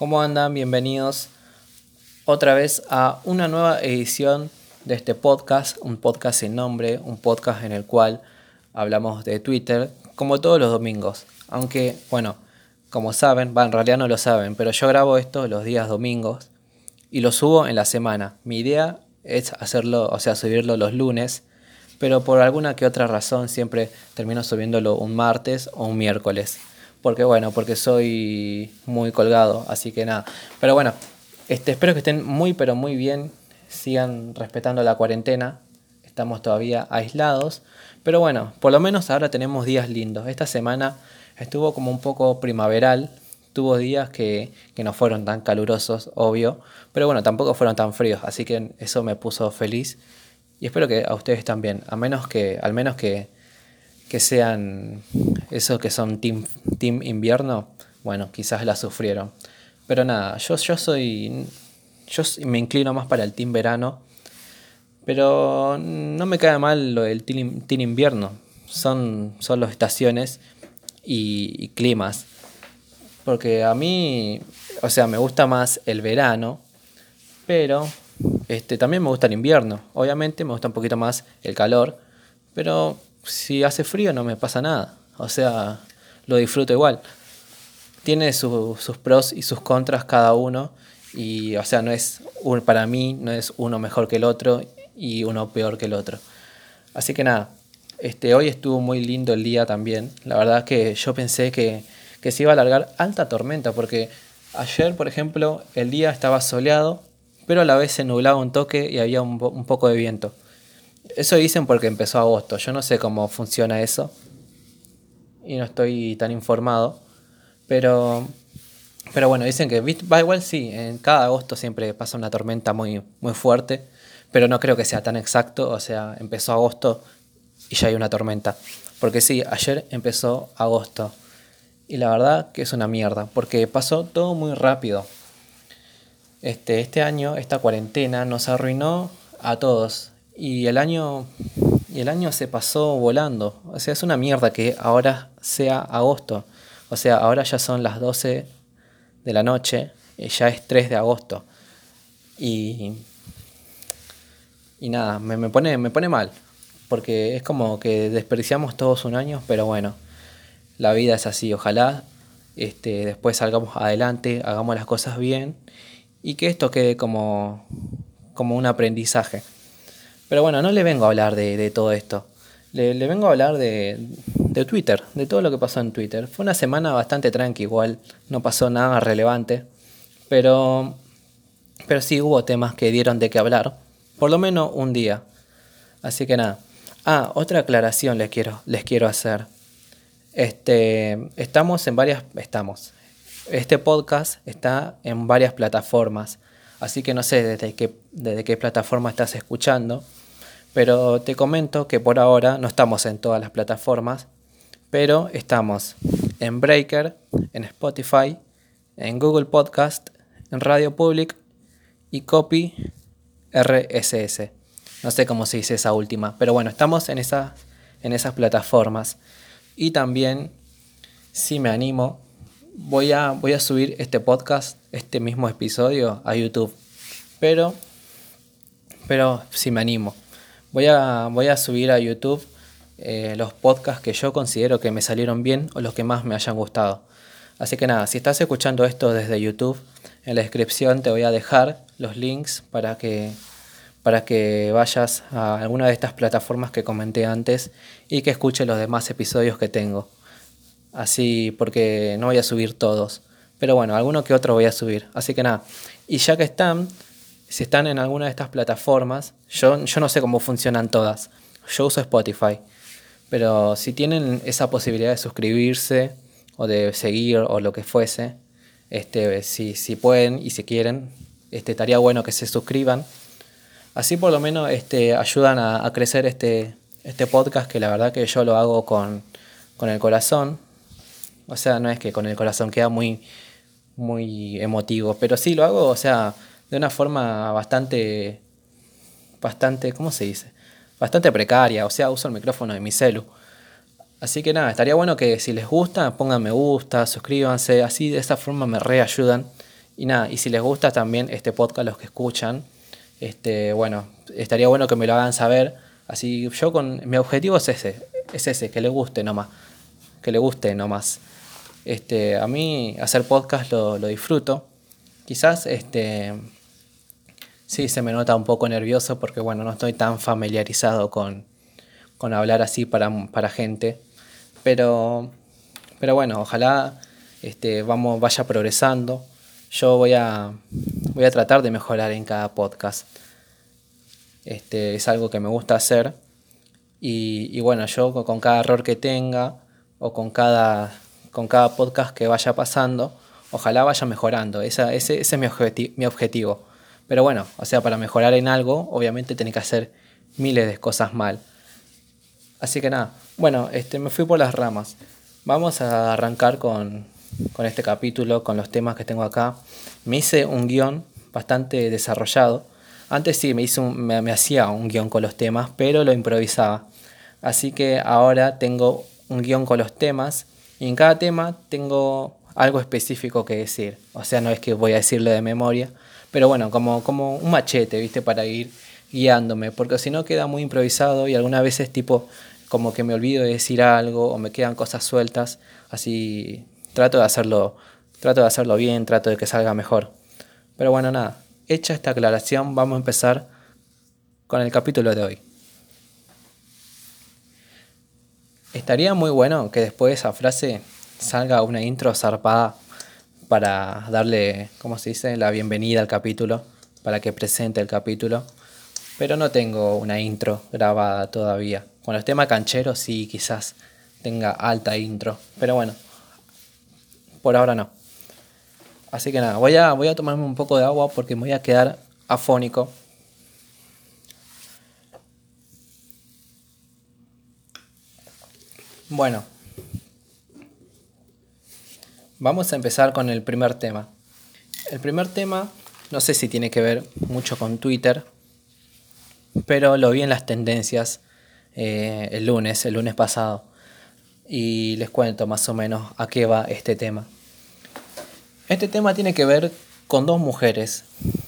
¿Cómo andan? Bienvenidos otra vez a una nueva edición de este podcast, un podcast sin nombre, un podcast en el cual hablamos de Twitter, como todos los domingos. Aunque, bueno, como saben, en realidad no lo saben, pero yo grabo esto los días domingos y lo subo en la semana. Mi idea es hacerlo, o sea, subirlo los lunes, pero por alguna que otra razón siempre termino subiéndolo un martes o un miércoles porque bueno, porque soy muy colgado, así que nada. Pero bueno, este, espero que estén muy pero muy bien, sigan respetando la cuarentena, estamos todavía aislados, pero bueno, por lo menos ahora tenemos días lindos. Esta semana estuvo como un poco primaveral, tuvo días que, que no fueron tan calurosos, obvio, pero bueno, tampoco fueron tan fríos, así que eso me puso feliz. Y espero que a ustedes también, a menos que, al menos que que sean esos que son team, team invierno, bueno, quizás la sufrieron. Pero nada, yo, yo soy. Yo me inclino más para el team verano. Pero no me cae mal lo del team, invierno. Son solo estaciones y, climas. Porque a mí, o sea, me gusta más el verano. Pero este, también me gusta el invierno. Obviamente me gusta un poquito más el calor. Pero si hace frío no me pasa nada. O sea, lo disfruto igual. Tiene sus pros y sus contras cada uno. Y, o sea, no es para mí, no es uno mejor que el otro y uno peor que el otro. Así que nada, este, hoy estuvo muy lindo el día también. La verdad que yo pensé que, que se iba a alargar alta tormenta, porque ayer, por ejemplo, el día estaba soleado, pero a la vez se nublaba un toque y había un, un poco de viento. Eso dicen porque empezó agosto. Yo no sé cómo funciona eso. Y no estoy tan informado. Pero, pero bueno, dicen que va igual sí. En cada agosto siempre pasa una tormenta muy, muy fuerte. Pero no creo que sea tan exacto. O sea, empezó agosto y ya hay una tormenta. Porque sí, ayer empezó agosto. Y la verdad que es una mierda. Porque pasó todo muy rápido. Este, este año, esta cuarentena nos arruinó a todos. Y el año, y el año se pasó volando. O sea, es una mierda que ahora sea agosto. O sea, ahora ya son las 12 de la noche y ya es 3 de agosto. Y, y nada, me, me, pone, me pone mal. Porque es como que desperdiciamos todos un año, pero bueno, la vida es así. Ojalá este, después salgamos adelante, hagamos las cosas bien y que esto quede como, como un aprendizaje. Pero bueno, no le vengo a hablar de, todo esto. Le, vengo a hablar de, Twitter, de todo lo que pasó en Twitter. Fue una semana bastante tranqui, igual no pasó nada relevante. Pero, pero sí hubo temas que dieron de qué hablar. Por lo menos un día. Así que nada. Ah, otra aclaración les quiero, les quiero hacer. Este, estamos en varias. Estamos. Este podcast está en varias plataformas. Así que no sé desde qué, desde qué plataforma estás escuchando. Pero te comento que por ahora no estamos en todas las plataformas, pero estamos en Breaker, en Spotify, en Google Podcast, en Radio Public y Copy RSS. No sé cómo se dice esa última, pero bueno, estamos en, en esas plataformas. Y también, si me animo, voy a, voy a subir este podcast, este mismo episodio, a YouTube. Pero, pero si me animo. Voy a, voy a subir a YouTube eh, los podcasts que yo considero que me salieron bien o los que más me hayan gustado. Así que nada, si estás escuchando esto desde YouTube, en la descripción te voy a dejar los links para que, para que vayas a alguna de estas plataformas que comenté antes y que escuches los demás episodios que tengo. Así, porque no voy a subir todos. Pero bueno, alguno que otro voy a subir. Así que nada. Y ya que están, si están en alguna de estas plataformas, yo, yo no sé cómo funcionan todas. Yo uso Spotify. Pero si tienen esa posibilidad de suscribirse o de seguir o lo que fuese, este, si, si pueden y si quieren, este, estaría bueno que se suscriban. Así por lo menos este, ayudan a, crecer este, este podcast que la verdad que yo lo hago con, con el corazón. O sea, no es que con el corazón queda muy, muy emotivo, pero sí lo hago, o sea, de una forma bastante, bastante, ¿cómo se dice? Bastante precaria, o sea, uso el micrófono de mi celu. Así que nada, estaría bueno que si les gusta, pongan me gusta, suscríbanse, así de esa forma me reayudan Y nada, y si les gusta también este podcast, los que escuchan, este, bueno, estaría bueno que me lo hagan saber. Así yo con mi objetivo es ese, es ese, que le guste nomás, que le guste nomás. Este, a mí hacer podcast lo, lo disfruto. Quizás este sí se me nota un poco nervioso porque bueno, no estoy tan familiarizado con, con hablar así para, para gente. Pero, pero bueno, ojalá este, vamos, vaya progresando. Yo voy a, voy a tratar de mejorar en cada podcast. Este, es algo que me gusta hacer. Y, bueno, yo con cada error que tenga o con cada, con cada podcast que vaya pasando, ojalá vaya mejorando. ese, ese, es mi, mi objetivo. Pero bueno, o sea, para mejorar en algo, obviamente tiene que hacer miles de cosas mal. Así que nada, bueno, este, me fui por las ramas. Vamos a arrancar con, con este capítulo, con los temas que tengo acá. Me hice un guion bastante desarrollado. Antes sí, me, hice me, hacía un guion con los temas, pero lo improvisaba. Así que ahora tengo un guion con los temas y en cada tema tengo algo específico que decir. O sea, no es que voy a decirlo de memoria, pero bueno, como, como un machete, ¿viste? Para ir guiándome, porque si no queda muy improvisado y algunas veces tipo como que me olvido de decir algo o me quedan cosas sueltas, así trato de hacerlo, trato de hacerlo bien, trato de que salga mejor. Pero bueno, nada, hecha esta aclaración, vamos a empezar con el capítulo de hoy. Estaría muy bueno que después de esa frase salga una intro zarpada para darle, ¿cómo se dice?, la bienvenida al capítulo, para que presente el capítulo. Pero no tengo una intro grabada todavía. Con los temas cancheros sí, quizás tenga alta intro. Pero bueno, por ahora no. Así que nada, voy a, voy a tomarme un poco de agua porque me voy a quedar afónico. Bueno, vamos a empezar con el primer tema. El primer tema, no sé si tiene que ver mucho con Twitter, pero lo vi en las tendencias eh, el lunes, el lunes pasado y les cuento más o menos a qué va este tema. Este tema tiene que ver con dos mujeres,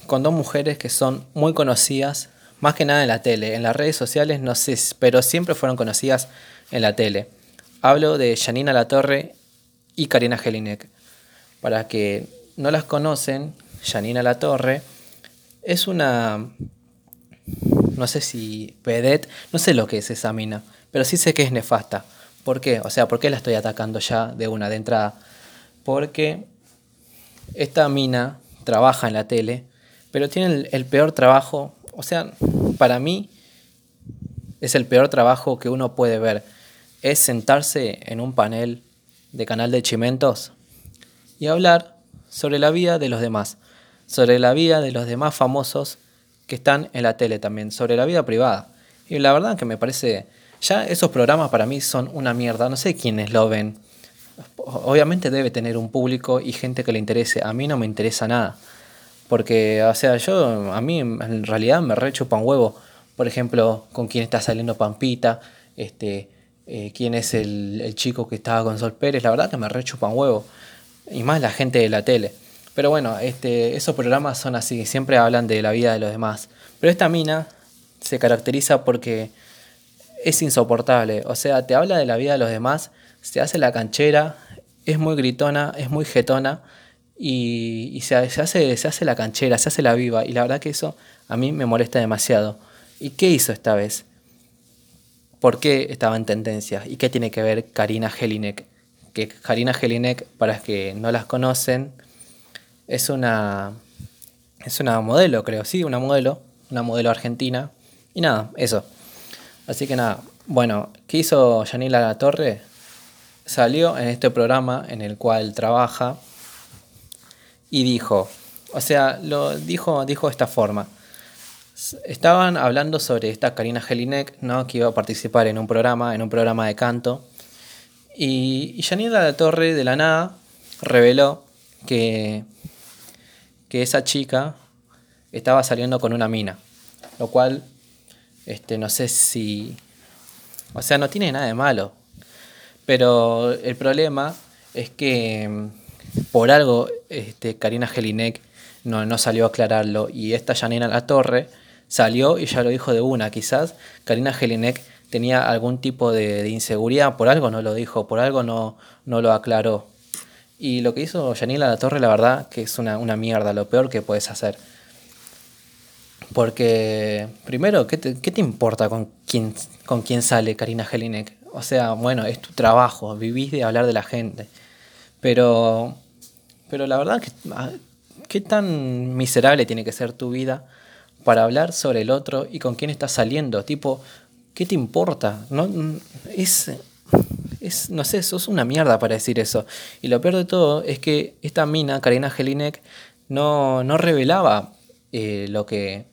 con dos mujeres que son muy conocidas, más que nada en la tele, en las redes sociales no sé, pero siempre fueron conocidas en la tele. Hablo de Janina Latorre y Karina Jelinek. Para que no las conocen, Janina Latorre es una no sé si vedette, no sé lo que es esa mina, pero sí sé que es nefasta. ¿Por qué? O sea, ¿por qué la estoy atacando ya de una de entrada? Porque esta mina trabaja en la tele, pero tiene el, peor trabajo, o sea, para mí es el peor trabajo que uno puede ver. Es sentarse en un panel de canal de chimentos y hablar sobre la vida de los demás, sobre la vida de los demás famosos que están en la tele también, sobre la vida privada. Y la verdad que me parece ya esos programas para mí son una mierda. No sé quiénes lo ven. Obviamente debe tener un público y gente que le interese. A mí no me interesa nada. Porque, o sea, yo, a mí en realidad me rechupa un huevo. Por ejemplo, con quién está saliendo Pampita, este, eh, quién es el, chico que estaba con Sol Pérez. La verdad que me rechupa un huevo. Y más la gente de la tele. Pero bueno, este, esos programas son así, siempre hablan de la vida de los demás. Pero esta mina se caracteriza porque es insoportable. O sea, te habla de la vida de los demás, se hace la canchera, es muy gritona, es muy jetona y, se, hace, se hace la canchera, se hace la viva. Y la verdad que eso a mí me molesta demasiado. ¿Y qué hizo esta vez? ¿Por qué estaba en tendencia? ¿Y qué tiene que ver Karina Jelinek? Que Karina Jelinek, para los que no las conocen, es una, es una modelo, creo, sí, una modelo, una modelo argentina. Y nada, eso. Así que nada, bueno, ¿qué hizo Yanila La Torre? Salió en este programa en el cual trabaja y dijo, o sea, lo dijo, dijo de esta forma. Estaban hablando sobre esta Karina Jelinek, ¿no? que iba a participar en un programa, en un programa de canto. Y, y Yanila La Torre de la nada reveló que, que esa chica estaba saliendo con una mina, lo cual este, no sé si. O sea, no tiene nada de malo. Pero el problema es que, por algo este, Karina Jelinek no, no salió a aclararlo y esta Janina La Torre salió y ya lo dijo de una. Quizás Karina Jelinek tenía algún tipo de, inseguridad, por algo no lo dijo, por algo no, no lo aclaró. Y lo que hizo Janina La Torre, la verdad, que es una, una mierda, lo peor que puedes hacer. Porque, primero, ¿qué te, qué te importa con quién, con quién sale Karina Jelinek? O sea, bueno, es tu trabajo, vivís de hablar de la gente. Pero, pero la verdad, que, ah, ¿qué tan miserable tiene que ser tu vida para hablar sobre el otro y con quién estás saliendo? Tipo, ¿qué te importa? No, es, es, no sé, sos una mierda para decir eso. Y lo peor de todo es que esta mina, Karina Jelinek, no, no revelaba eh, lo que,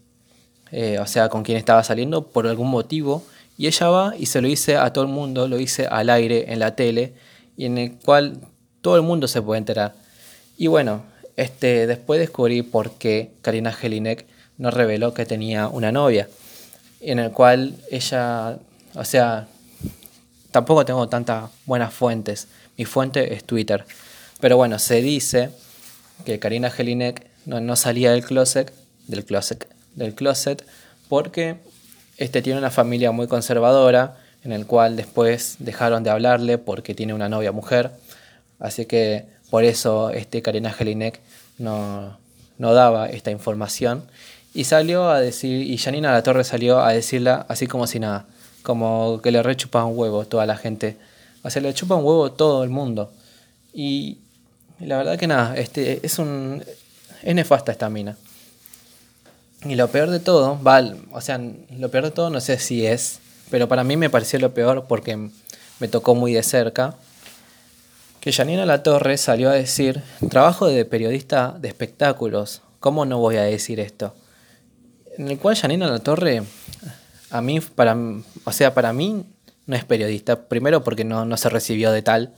eh, o sea, con quién estaba saliendo por algún motivo. Y ella va y se lo dice a todo el mundo, lo dice al aire, en la tele, y en el cual todo el mundo se puede enterar. Y bueno, este, después descubrí por qué Karina Jelinek no reveló que tenía una novia, en el cual ella, o sea, tampoco tengo tantas buenas fuentes. Mi fuente es Twitter. Pero bueno, se dice que Karina Jelinek no, no salía del closet, del closet, del closet porque este tiene una familia muy conservadora, en el cual después dejaron de hablarle porque tiene una novia mujer. Así que por eso este Karina Jelinek no, no daba esta información. Y salió a decir, y Janina La Torre salió a decirla así como si nada, como que le rechupa un huevo toda la gente. O sea, le chupa un huevo todo el mundo. Y la verdad que nada, este es un es nefasta esta mina. Y lo peor de todo, o sea, lo peor de todo no sé si es, pero para mí me pareció lo peor porque me tocó muy de cerca, que Janina La Torre salió a decir, trabajo de periodista de espectáculos, ¿cómo no voy a decir esto? En el cual Janina La Torre, a mí, para, o sea, para mí no es periodista, primero porque no, no se recibió de tal,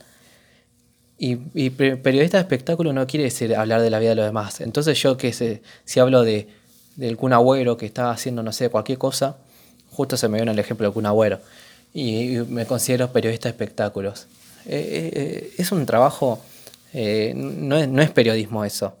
y, periodista de espectáculo no quiere decir hablar de la vida de los demás. Entonces yo que sé, si hablo de del Kun Agüero que estaba haciendo, no sé, cualquier cosa, justo se me viene el ejemplo del Kun Agüero. Y, me considero periodista de espectáculos. Eh, eh, eh, es un trabajo, no, es, no es periodismo eso.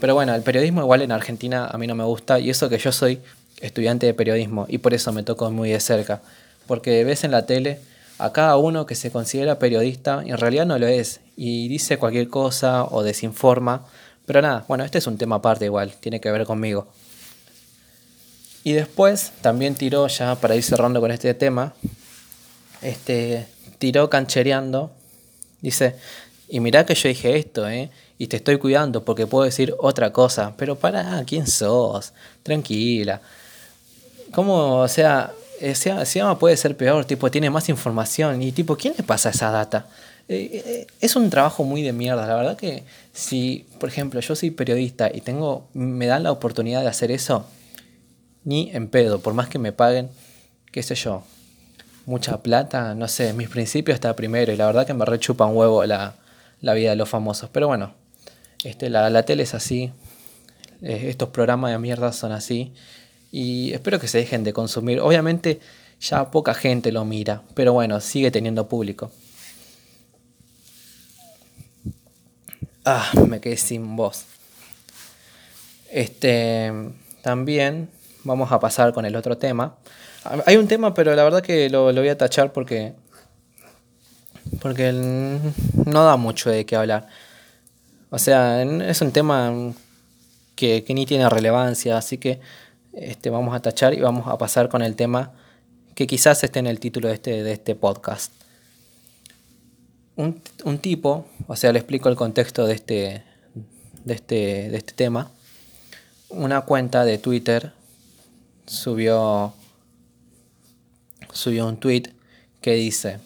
Pero bueno, el periodismo igual en Argentina a mí no me gusta y eso que yo soy estudiante de periodismo y por eso me tocó muy de cerca. Porque ves en la tele a cada uno que se considera periodista en realidad no lo es y dice cualquier cosa o desinforma. Pero nada, bueno, este es un tema aparte igual, tiene que ver conmigo. Y después también tiró, ya para ir cerrando con este tema, este, tiró canchereando, dice, y mirá que yo dije esto, ¿eh? Y te estoy cuidando porque puedo decir otra cosa, pero para, ¿quién sos? Tranquila. ¿Cómo, o sea, eh, se llama puede ser peor, tipo, tiene más información y tipo, ¿quién le pasa esa data? Eh, eh, es un trabajo muy de mierda, la verdad que si, por ejemplo, yo soy periodista y tengo, me dan la oportunidad de hacer eso, ni en pedo, por más que me paguen, qué sé yo, mucha plata, no sé, mis principios está primero y la verdad que me rechupa un huevo la, vida de los famosos. Pero bueno, este, la, la tele es así, eh, estos programas de mierda son así y espero que se dejen de consumir. Obviamente ya poca gente lo mira, pero bueno, sigue teniendo público. Ah, me quedé sin voz. Este, también vamos a pasar con el otro tema. Hay un tema, pero la verdad que lo, voy a tachar porque. Porque no da mucho de qué hablar. O sea, es un tema que, ni tiene relevancia, así que este, vamos a tachar y vamos a pasar con el tema que quizás esté en el título de este, de este podcast. Un, un tipo, o sea, le explico el contexto de este, de este, de este tema. Una cuenta de Twitter subió, subió un tweet que dice,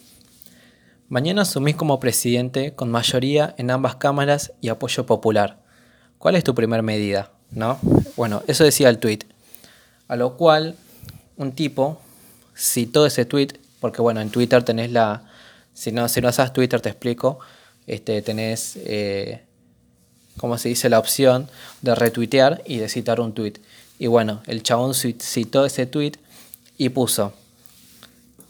mañana asumís como presidente con mayoría en ambas cámaras y apoyo popular. ¿Cuál es tu primer medida? ¿No? Bueno, eso decía el tweet. A lo cual un tipo citó ese tweet, porque bueno, en Twitter tenés la... Si no, si no sabes Twitter te explico, este, tenés, eh, como se dice, la opción de retuitear y de citar un tweet. Y bueno, el chabón citó ese tweet y puso,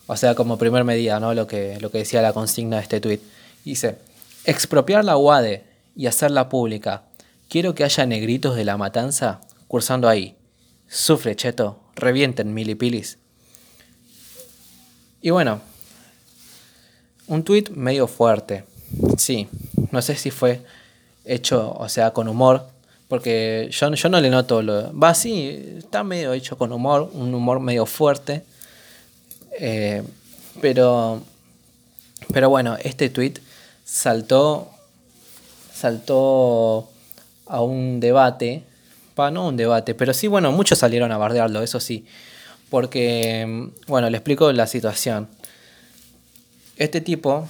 o sea, como primer medida, ¿no? Lo que, lo que decía la consigna de este tweet. Dice, expropiar la UADE y hacerla pública. Quiero que haya negritos de la matanza cursando ahí. Sufre, cheto, revienten milipilis. Y bueno, un tweet medio fuerte. Sí, no sé si fue hecho, o sea, con humor, porque yo, yo no le noto lo... Va, sí, está medio hecho con humor, un humor medio fuerte. Eh, pero, pero bueno, este tweet saltó, saltó a un debate, para no un debate, pero sí, bueno, muchos salieron a bardearlo, eso sí, porque, bueno, le explico la situación. Este tipo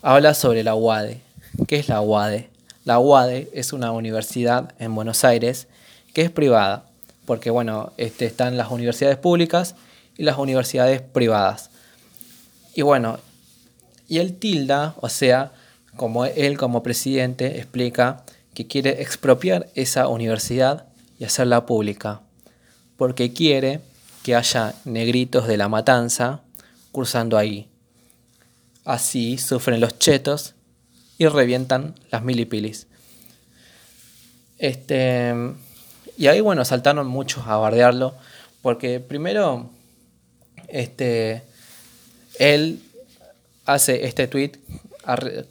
habla sobre la UADE. ¿Qué es la UADE? La UADE es una universidad en Buenos Aires que es privada, porque bueno, este, están las universidades públicas y las universidades privadas. Y bueno, y él tilda, o sea, como él como presidente explica que quiere expropiar esa universidad y hacerla pública, porque quiere que haya negritos de la matanza cursando ahí. Así sufren los chetos y revientan las milipilis. Este, y ahí, bueno, saltaron muchos a bardearlo, porque primero, este, él hace este tweet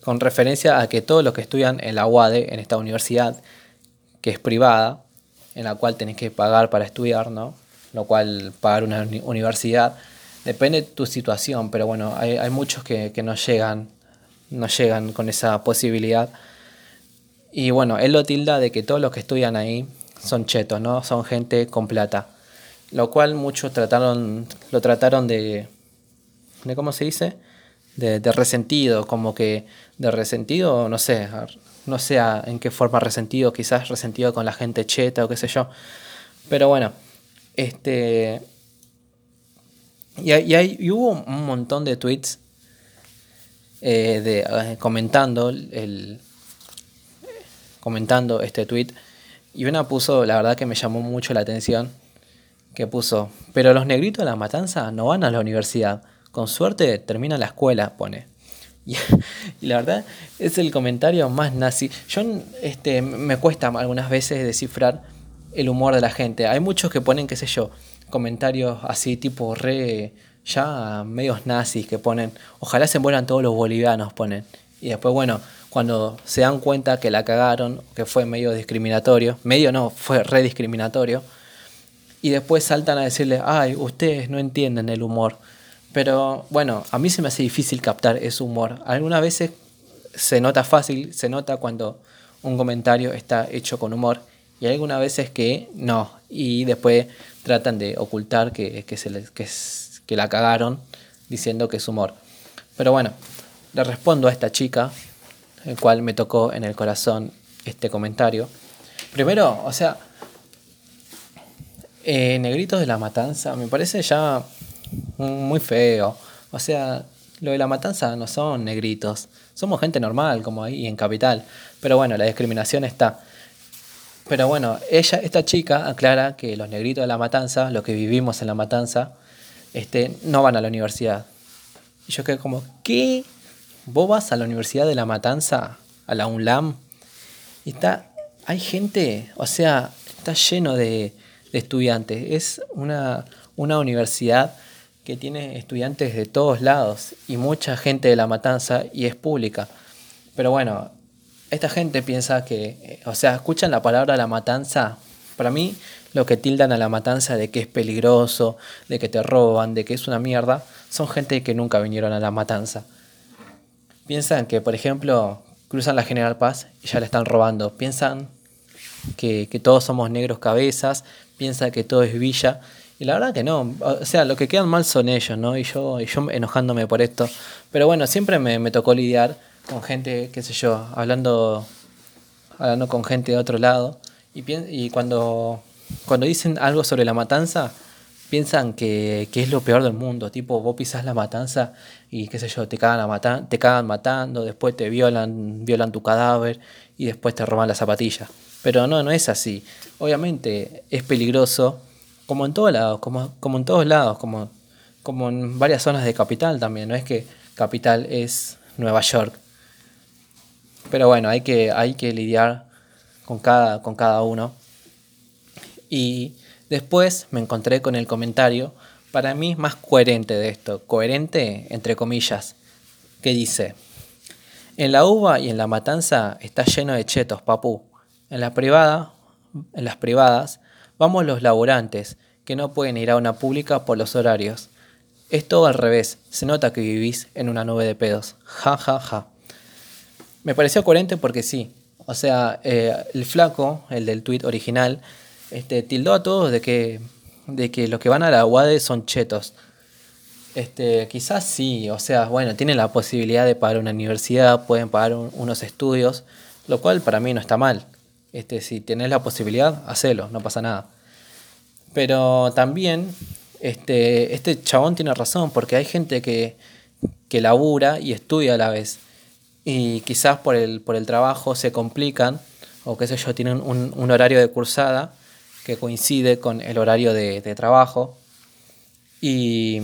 con referencia a que todos los que estudian en la UADE, en esta universidad, que es privada, en la cual tenés que pagar para estudiar, ¿no? Lo cual pagar una universidad depende de tu situación, pero bueno, hay, muchos que, que no llegan no llegan con esa posibilidad. Y bueno, él lo tilda de que todos los que estudian ahí son chetos, ¿no? Son gente con plata. Lo cual muchos trataron, lo trataron de, de ¿cómo se dice? De, resentido, como que de resentido, no sé, no sé en qué forma resentido, quizás resentido con la gente cheta o qué sé yo. Pero bueno, este... Y, y, hay, y hubo un montón de tweets eh, de, eh, comentando, el, comentando este tweet. Y una puso, la verdad que me llamó mucho la atención, que puso, pero los negritos de la matanza no van a la universidad. Con suerte terminan la escuela, pone. Y, la verdad es el comentario más nazi. Yo este, me cuesta algunas veces descifrar el humor de la gente. Hay muchos que ponen, qué sé yo, comentarios así tipo re ya medios nazis que ponen, ojalá se mueran todos los bolivianos, ponen. Y después, bueno, cuando se dan cuenta que la cagaron, que fue medio discriminatorio, medio no, fue re discriminatorio, y después saltan a decirle, ay, ustedes no entienden el humor. Pero bueno, a mí se me hace difícil captar ese humor. Algunas veces se nota fácil, se nota cuando un comentario está hecho con humor, y algunas veces que no, y después tratan de ocultar que, que se les, que que la cagaron diciendo que es humor. Pero bueno, le respondo a esta chica, el cual me tocó en el corazón este comentario. Primero, o sea, eh, Negritos de la Matanza me parece ya muy feo. O sea, lo de la matanza no son negritos, somos gente normal, como ahí en Capital. Pero bueno, la discriminación está. Pero bueno, ella, esta chica aclara que los negritos de la matanza, lo que vivimos en la matanza, este, no van a la universidad. Y yo quedé como, ¿qué? ¿Vos vas a la Universidad de La Matanza? ¿A la UNLAM? Y está, hay gente, o sea, está lleno de, estudiantes. Es una, una universidad que tiene estudiantes de todos lados y mucha gente de La Matanza y es pública. Pero bueno, esta gente piensa que, o sea, escuchan la palabra La Matanza. Para mí, lo que tildan a la matanza de que es peligroso, de que te roban, de que es una mierda, son gente que nunca vinieron a la matanza. Piensan que, por ejemplo, cruzan la General Paz y ya le están robando. Piensan que, todos somos negros cabezas, piensan que todo es villa. Y la verdad que no. O sea, lo que quedan mal son ellos, ¿no? Y yo, y yo enojándome por esto. Pero bueno, siempre me, tocó lidiar con gente, qué sé yo, hablando, hablando con gente de otro lado. Y, y cuando cuando dicen algo sobre la matanza, piensan que, es lo peor del mundo. Tipo, vos pisas la matanza y qué sé yo, te cagan, a te cagan matando, después te violan, violan tu cadáver y después te roban la zapatilla. Pero no, no es así. Obviamente es peligroso, como en todos lados, como, como en todos lados, como, como en varias zonas de capital también. No es que capital es Nueva York. Pero bueno, hay que, hay que lidiar con cada, con cada uno. Y después me encontré con el comentario, para mí más coherente de esto, coherente entre comillas, que dice, en la uva y en la matanza está lleno de chetos, papú. En la privada, en las privadas, vamos los laburantes, que no pueden ir a una pública por los horarios. Es todo al revés, se nota que vivís en una nube de pedos. Ja, ja, ja. Me pareció coherente porque sí. O sea, eh, el flaco, el del tweet original, este, tildó a todos de que, de que los que van a la UADE son chetos. Este, quizás sí, o sea, bueno, tienen la posibilidad de pagar una universidad, pueden pagar unos estudios, lo cual para mí no está mal. Este, si tenés la posibilidad, hacelo, no pasa nada. Pero también este, este chabón tiene razón, porque hay gente que, que labura y estudia a la vez. Y quizás por el, por el trabajo se complican, o qué sé yo, tienen un, horario de cursada que coincide con el horario de, trabajo. Y,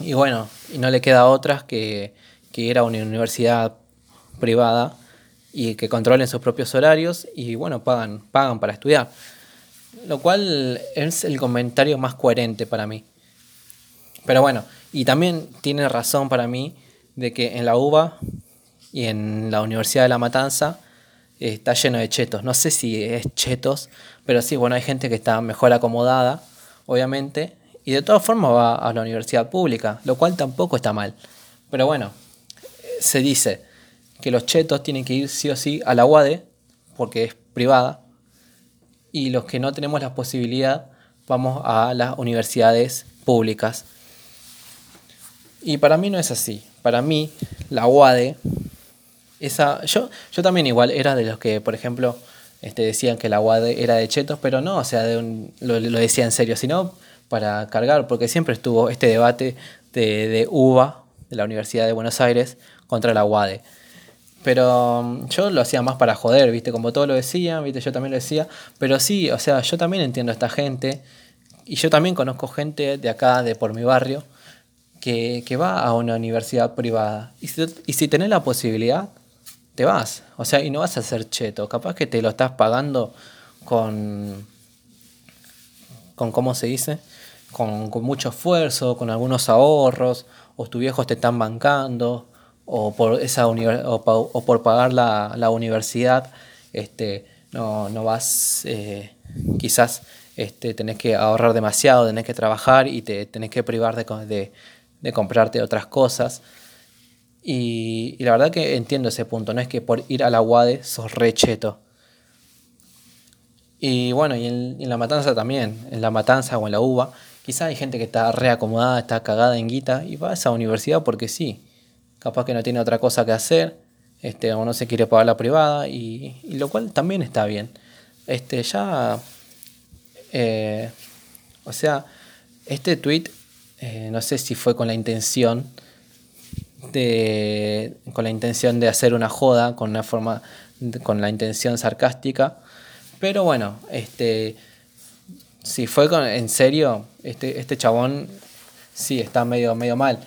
y, bueno, y no le queda otras que, que ir a una universidad privada y que controlen sus propios horarios y bueno, pagan, pagan para estudiar. Lo cual es el comentario más coherente para mí. Pero bueno, y también tiene razón para mí de que en la UBA y en la Universidad de La Matanza está lleno de chetos. No sé si es chetos, pero sí, bueno, hay gente que está mejor acomodada, obviamente, y de todas formas va a la universidad pública, lo cual tampoco está mal. Pero bueno, se dice que los chetos tienen que ir sí o sí a la UADE, porque es privada, y los que no tenemos la posibilidad vamos a las universidades públicas. Y para mí no es así. Para mí, la UADE, esa, yo, yo también igual era de los que, por ejemplo, este, decían que la UADE era de chetos, pero no, o sea, lo, lo, decía en serio, sino para cargar, porque siempre estuvo este debate de, de UBA, de la Universidad de Buenos Aires, contra la UADE. Pero mm, yo lo hacía más para joder, ¿viste? Como todos lo decían, ¿viste? Yo también lo decía. Pero sí, o sea, yo también entiendo a esta gente. Y yo también conozco gente de acá, de por mi barrio, que, va a una universidad privada. Y si, y si tenés la posibilidad, te vas. O sea, y no vas a ser cheto. Capaz que te lo estás pagando con. con ¿cómo se dice? Con, con mucho esfuerzo, con algunos ahorros, o tus viejos te están bancando o por, esa o, por pagar la, universidad, este, no, no vas, eh, quizás este, tenés que ahorrar demasiado, tenés que trabajar y te tenés que privar de, de, comprarte otras cosas. Y, la verdad que entiendo ese punto, no es que por ir a la UADE sos recheto. Y bueno, y en, la matanza también, en la matanza o en la UBA, quizás hay gente que está reacomodada, está cagada en guita y va a esa universidad porque sí capaz que no tiene otra cosa que hacer, este, o no se quiere pagar la privada, y, lo cual también está bien. Este, ya, eh, o sea, este tweet, eh, no sé si fue con la intención de, con la intención de hacer una joda, con una forma, con la intención sarcástica, pero bueno, este, si fue con, en serio, este, este chabón sí está medio, medio mal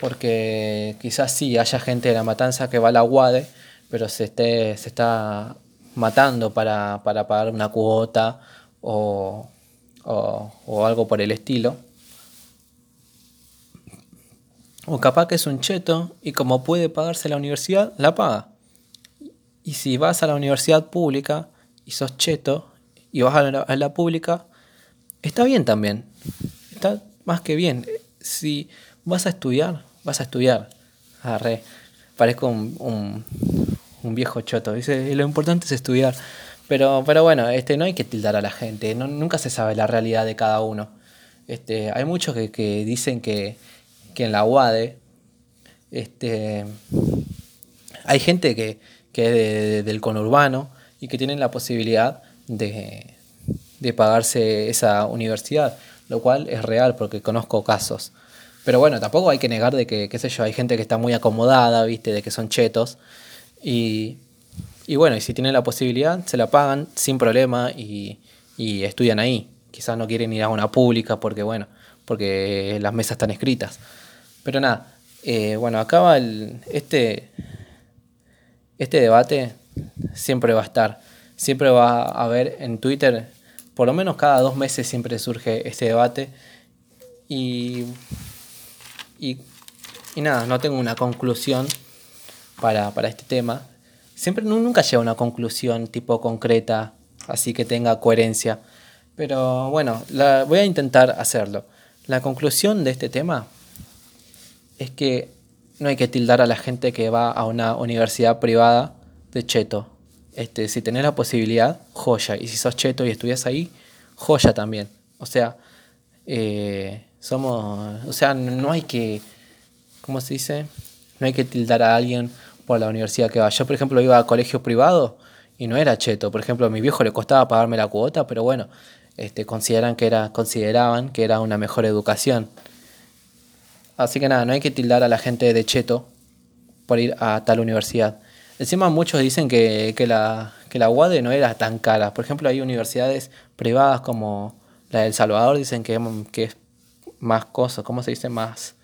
porque quizás sí haya gente de la matanza que va a la UADE, pero se, esté, se está matando para, pagar una cuota o, algo por el estilo. O capaz que es un cheto y como puede pagarse la universidad, la paga. Y si vas a la universidad pública y sos cheto y vas a la, a la pública, está bien también. Está más que bien. Si vas a estudiar, vas a estudiar. Arre, parezco un, un, viejo choto. Dice, lo importante es estudiar. Pero, pero bueno, este, no hay que tildar a la gente, nunca se sabe la realidad de cada uno. Este, hay muchos que, dicen que, en la UADE este, hay gente que, es del conurbano y que tienen la posibilidad de, de pagarse esa universidad, lo cual es real porque conozco casos. Pero bueno, tampoco hay que negar de que, qué sé yo, hay gente que está muy acomodada, viste, de que son chetos. Y, y bueno, y si tienen la posibilidad, se la pagan sin problema y, y estudian ahí. Quizás no quieren ir a una pública porque, bueno, porque las mesas están escritas. Pero nada, eh, bueno, acaba el, este, este debate siempre va a estar. Siempre va a haber en Twitter, por lo menos cada dos meses siempre surge este debate. Y, y, nada, no tengo una conclusión para, este tema. Siempre nunca llega a una conclusión tipo concreta, así que tenga coherencia. Pero bueno, la, voy a intentar hacerlo. La conclusión de este tema es que no hay que tildar a la gente que va a una universidad privada de cheto. Este, si tenés la posibilidad, joya. Y si sos cheto y estudias ahí, joya también. O sea, eh, somos. O sea, no hay que. ¿Cómo se dice? No hay que tildar a alguien por la universidad que va. Yo, por ejemplo, iba a colegio privado y no era cheto. Por ejemplo, a mi viejo le costaba pagarme la cuota, pero bueno, este, consideran que era, consideraban que era una mejor educación. Así que nada, no hay que tildar a la gente de cheto por ir a tal universidad. Encima muchos dicen que, la, que la UADE no era tan cara. Por ejemplo, hay universidades privadas como la del Salvador, dicen que, que es más cosas, ¿cómo se dice? Más...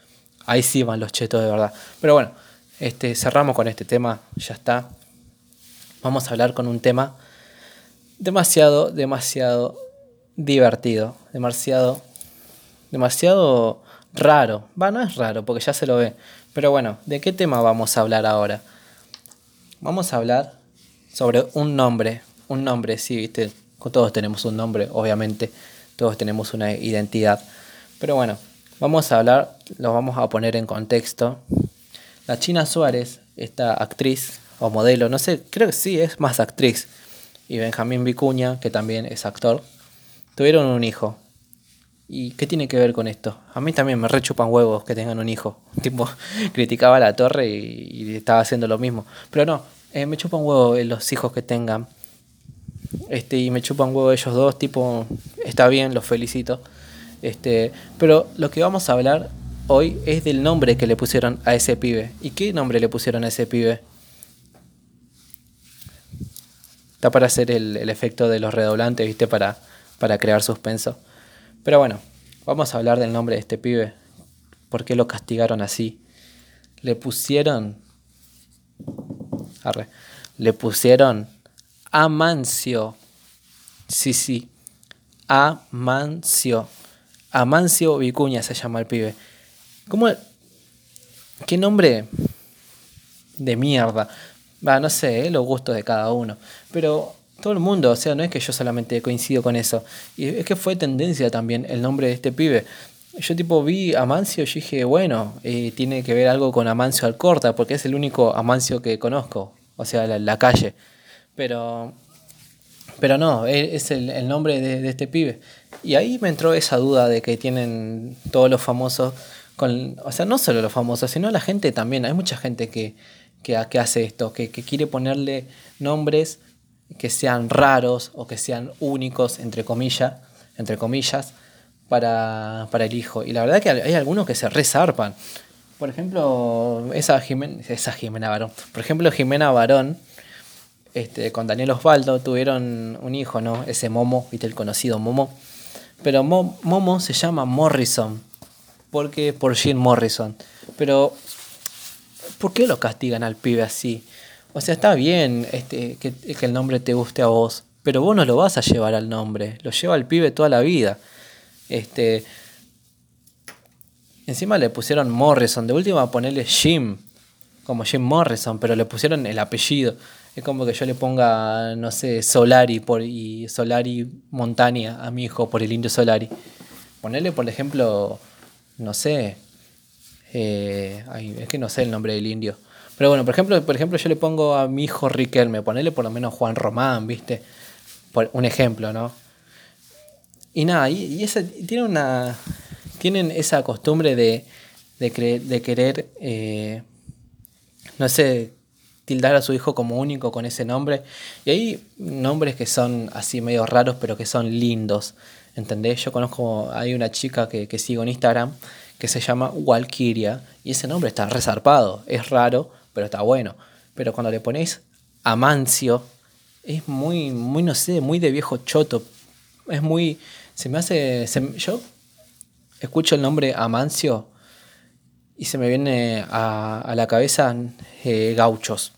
Ahí sí van los chetos de verdad. Pero bueno, este, cerramos con este tema, ya está. Vamos a hablar con un tema demasiado, demasiado divertido, demasiado, demasiado raro. Va, no es raro porque ya se lo ve. Pero bueno, ¿de qué tema vamos a hablar ahora? Vamos a hablar sobre un nombre. Un nombre, sí, viste. Todos tenemos un nombre, obviamente. Todos tenemos una identidad. Pero bueno, vamos a hablar, lo vamos a poner en contexto. La China Suárez, esta actriz o modelo, no sé, creo que sí, es más actriz. Y Benjamín Vicuña, que también es actor, tuvieron un hijo. ¿Y qué tiene que ver con esto? A mí también me rechupan huevos que tengan un hijo. Tipo, criticaba la torre y, estaba haciendo lo mismo. Pero no, eh, me chupan huevos los hijos que tengan. Este, y me chupan huevo ellos dos, tipo, está bien, los felicito. Este, pero lo que vamos a hablar hoy es del nombre que le pusieron a ese pibe. ¿Y qué nombre le pusieron a ese pibe? Está para hacer el, efecto de los redoblantes, ¿viste? Para, para crear suspenso. Pero bueno, vamos a hablar del nombre de este pibe. ¿Por qué lo castigaron así? Le pusieron. Arre, le pusieron Amancio. Sí, sí. Amancio. Amancio Vicuña se llama el pibe. ¿Cómo? ¿Qué nombre de mierda? Va, no sé, eh, los gustos de cada uno. Pero todo el mundo, o sea, no es que yo solamente coincido con eso. Y es que fue tendencia también el nombre de este pibe. Yo tipo vi Amancio y dije, bueno, eh, tiene que ver algo con Amancio Alcorta, porque es el único Amancio que conozco, o sea, la, la calle. Pero, pero no, e, es el, nombre de, este pibe. Y ahí me entró esa duda de que tienen todos los famosos, con, o sea, no solo los famosos, sino la gente también. Hay mucha gente que, que, hace esto, que, que quiere ponerle nombres que sean raros o que sean únicos, entre comillas, entre comillas para, el hijo. Y la verdad que hay algunos que se resarpan. Por ejemplo, esa Jimena, esa Jimena Barón. Por ejemplo, Jimena Barón este, con Daniel Osvaldo tuvieron un hijo, ¿no? Ese Momo, viste el conocido Momo. Pero Momo se llama Morrison. Porque por Jim Morrison. Pero, ¿por qué lo castigan al pibe así? O sea, está bien este, que, el nombre te guste a vos, pero vos no lo vas a llevar al nombre, lo lleva al pibe toda la vida. Este, encima le pusieron Morrison, de última ponerle Jim, como Jim Morrison, pero le pusieron el apellido. Es como que yo le ponga, no sé, Solari por, y Solari Montaña a mi hijo por el indio Solari. Ponerle, por ejemplo, no sé, eh, es que no sé el nombre del indio. Pero bueno, por ejemplo, por ejemplo, yo le pongo a mi hijo Riquelme, ponerle por lo menos Juan Román, ¿viste? Por un ejemplo, ¿no? Y nada, y, tiene una, tienen esa costumbre de, de, de querer, eh, no sé, tildar a su hijo como único con ese nombre. Y hay nombres que son así medio raros, pero que son lindos. ¿Entendés? Yo conozco, hay una chica que, que sigo en Instagram que se llama Walkiria y ese nombre está resarpado, es raro, pero está bueno. Pero cuando le ponéis Amancio, es muy, muy, no sé, muy de viejo choto. Es muy. Se me hace. yo escucho el nombre Amancio y se me viene a, la cabeza eh, gauchos.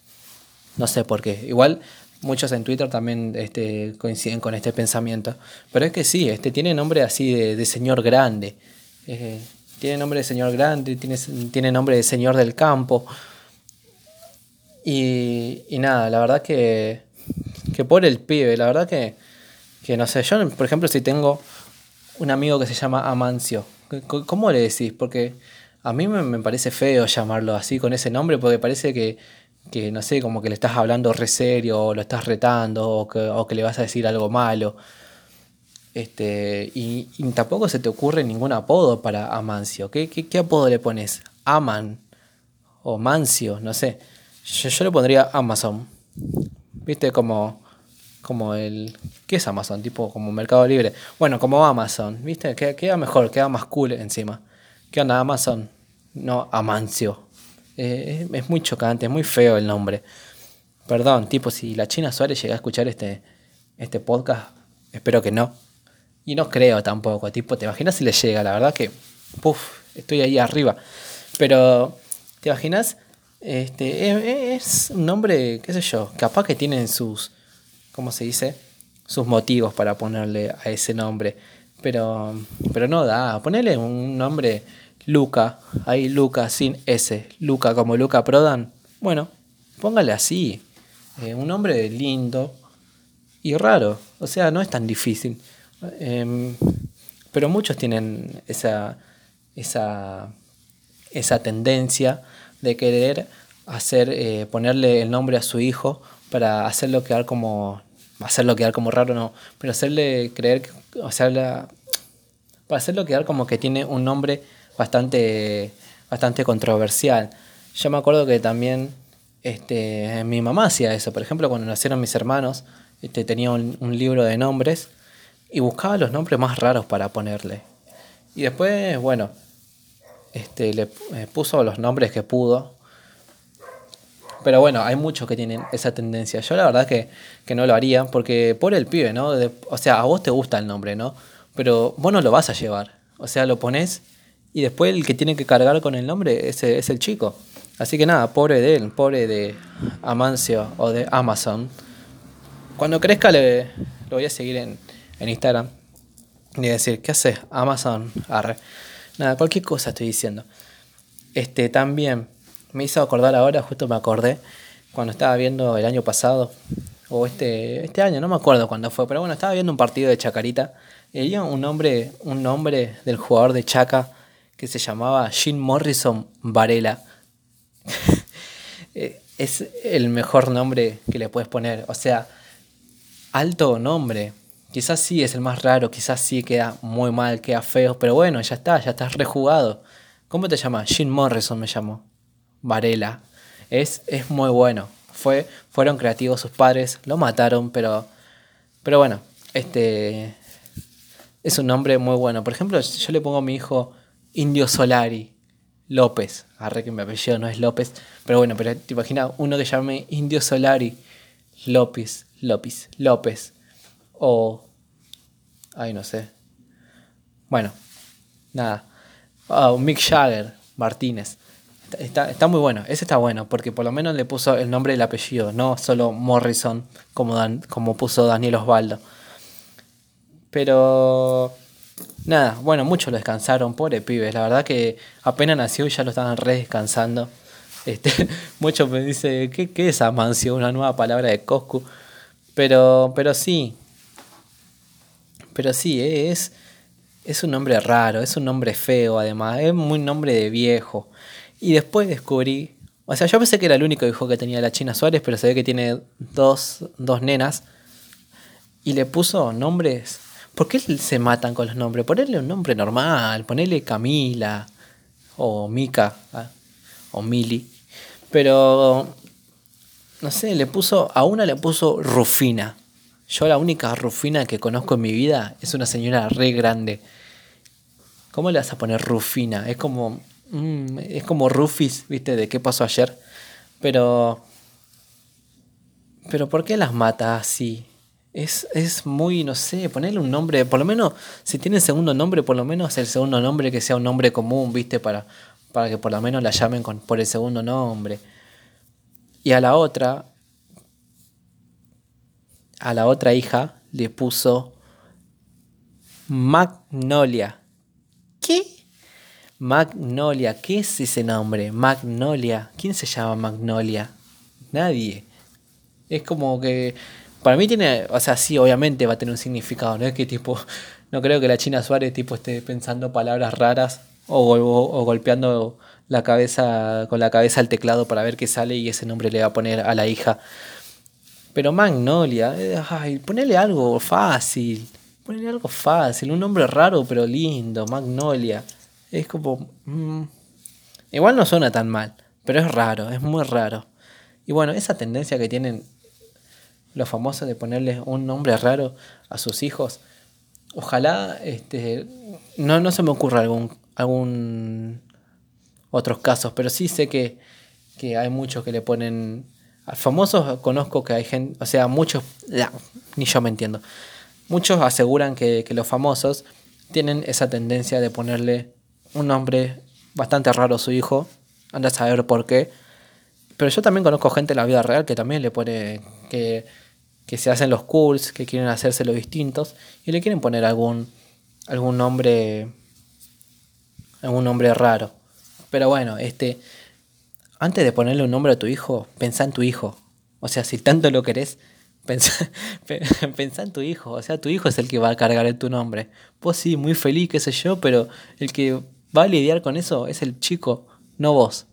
No sé por qué. Igual muchos en Twitter también este, coinciden con este pensamiento. Pero es que sí, este tiene nombre así de, señor grande. Eh, tiene nombre de señor grande, tiene, tiene nombre de señor del campo. Y, y nada, la verdad que, que por el pibe, la verdad que, que no sé, yo por ejemplo si tengo un amigo que se llama Amancio, ¿cómo le decís? Porque a mí me, parece feo llamarlo así con ese nombre porque parece que, que, no sé, como que le estás hablando re serio o lo estás retando o que, o que le vas a decir algo malo. Este, y, tampoco se te ocurre ningún apodo para Amancio. ¿Qué, qué, apodo le pones? Aman o Mancio, no sé. Yo, yo le pondría Amazon. ¿Viste? Como, como el... ¿Qué es Amazon? Tipo como Mercado Libre. Bueno, como Amazon. ¿Viste? Queda, mejor, queda más cool encima. ¿Qué onda Amazon? No, Amancio. Eh, es muy chocante, es muy feo el nombre. Perdón, tipo, si la China Suárez llega a escuchar este, este podcast, espero que no. Y no creo tampoco, tipo, ¿te imaginas si le llega? La verdad que, puff, estoy ahí arriba. Pero, ¿te imaginas? Este, es, un nombre, qué sé yo, capaz que tienen sus, ¿cómo se dice? Sus motivos para ponerle a ese nombre. Pero, pero no da, ponerle un nombre Luca, ahí Luca sin S, Luca como Luca Prodan. Bueno, póngale así, eh, un nombre lindo y raro, o sea, no es tan difícil. Em, pero muchos tienen esa, esa, esa tendencia de querer hacer, eh, ponerle el nombre a su hijo para hacerlo quedar como, hacerlo quedar como raro, no, pero hacerle creer, o sea, para hacerlo quedar como que tiene un nombre bastante, bastante controversial. Yo me acuerdo que también este, mi mamá hacía eso, por ejemplo, cuando nacieron mis hermanos, este, tenía un, libro de nombres y buscaba los nombres más raros para ponerle. Y después, bueno, este, le eh, puso los nombres que pudo. Pero bueno, hay muchos que tienen esa tendencia. Yo la verdad que, que no lo haría porque por el pibe, ¿no? o sea, a vos te gusta el nombre, ¿no? Pero vos no lo vas a llevar. O sea, lo pones y después el que tiene que cargar con el nombre es, es el chico. Así que nada, pobre de él, pobre de Amancio o de Amazon. Cuando crezca le, lo voy a seguir en, en Instagram y decir, ¿qué haces? Amazon, arre. Nada, cualquier cosa estoy diciendo. Este, también me hizo acordar ahora, justo me acordé, cuando estaba viendo el año pasado, o este, este año, no me acuerdo cuándo fue, pero bueno, estaba viendo un partido de Chacarita. Y había un nombre, un nombre del jugador de Chaca que se llamaba Jim Morrison Varela. Eh, es el mejor nombre que le puedes poner. O sea, alto nombre. Quizás sí es el más raro, quizás sí queda muy mal, queda feo, pero bueno, ya está, ya estás rejugado. ¿Cómo te llamas? Jim Morrison me llamó. Varela. Es, es muy bueno. Fue, fueron creativos sus padres, lo mataron, pero, pero bueno, este es un nombre muy bueno. Por ejemplo, yo le pongo a mi hijo Indio Solari López. Arre que mi apellido no es López, pero bueno, pero te imaginas uno que llame Indio Solari López, López, López. O. Ay, no sé. Bueno, nada. Oh, Mick Jagger Martínez. Está, está, muy bueno, ese está bueno, porque por lo menos le puso el nombre y el apellido, no solo Morrison como, Dan, como puso Daniel Osvaldo. Pero nada, bueno, muchos lo descansaron, pobre pibes, la verdad que apenas nació y ya lo estaban re descansando. Este, muchos me dicen, ¿qué, ¿qué, es Amancio? Una nueva palabra de Coscu. Pero, pero sí, pero sí, eh, es, es un nombre raro, es un nombre feo además, es muy nombre de viejo. Y después descubrí, o sea, yo pensé que era el único hijo que tenía la China Suárez, pero se ve que tiene dos, dos nenas. Y le puso nombres. ¿Por qué se matan con los nombres? Ponerle un nombre normal, ponerle Camila o Mika ¿ah? o Mili. Pero, no sé, le puso, a una le puso Rufina. Yo la única Rufina que conozco en mi vida es una señora re grande. ¿Cómo le vas a poner Rufina? Es como. Mm, es como Rufis, ¿viste? De qué pasó ayer. Pero. Pero ¿por qué las mata así? Es, es muy, no sé, ponerle un nombre. Por lo menos, si tiene segundo nombre, por lo menos el segundo nombre que sea un nombre común, ¿viste? Para, para que por lo menos la llamen con, por el segundo nombre. Y a la otra, a la otra hija le puso Magnolia. ¿Qué? Magnolia, ¿qué es ese nombre? Magnolia. ¿Quién se llama Magnolia? Nadie. Es como que. Para mí tiene. O sea, sí, obviamente va a tener un significado. No es que tipo. No creo que la China Suárez tipo esté pensando palabras raras o, golpeando la cabeza con la cabeza al teclado para ver qué sale y ese nombre le va a poner a la hija. Pero Magnolia, eh, ay, ponele algo fácil. Ponele algo fácil, un nombre raro pero lindo, Magnolia. Es como... Mm, igual no suena tan mal, pero es raro, es muy raro. Y bueno, esa tendencia que tienen los famosos de ponerle un nombre raro a sus hijos, ojalá este, no, no se me ocurra algún, algún otros casos, pero sí sé que, que hay muchos que le ponen... A famosos conozco que hay gente, o sea, muchos, ni yo me entiendo. Muchos aseguran que, que los famosos tienen esa tendencia de ponerle un nombre bastante raro a su hijo, anda a saber por qué. Pero yo también conozco gente en la vida real que también le pone que, que se hacen los cools, que quieren hacerse los distintos y le quieren poner algún, algún nombre algún nombre raro. Pero bueno, este antes de ponerle un nombre a tu hijo, pensá en tu hijo. O sea, si tanto lo querés, pensá, en tu hijo. O sea, tu hijo es el que va a cargar en tu nombre. Vos sí, muy feliz, qué sé yo, pero el que va a lidiar con eso es el chico, no vos.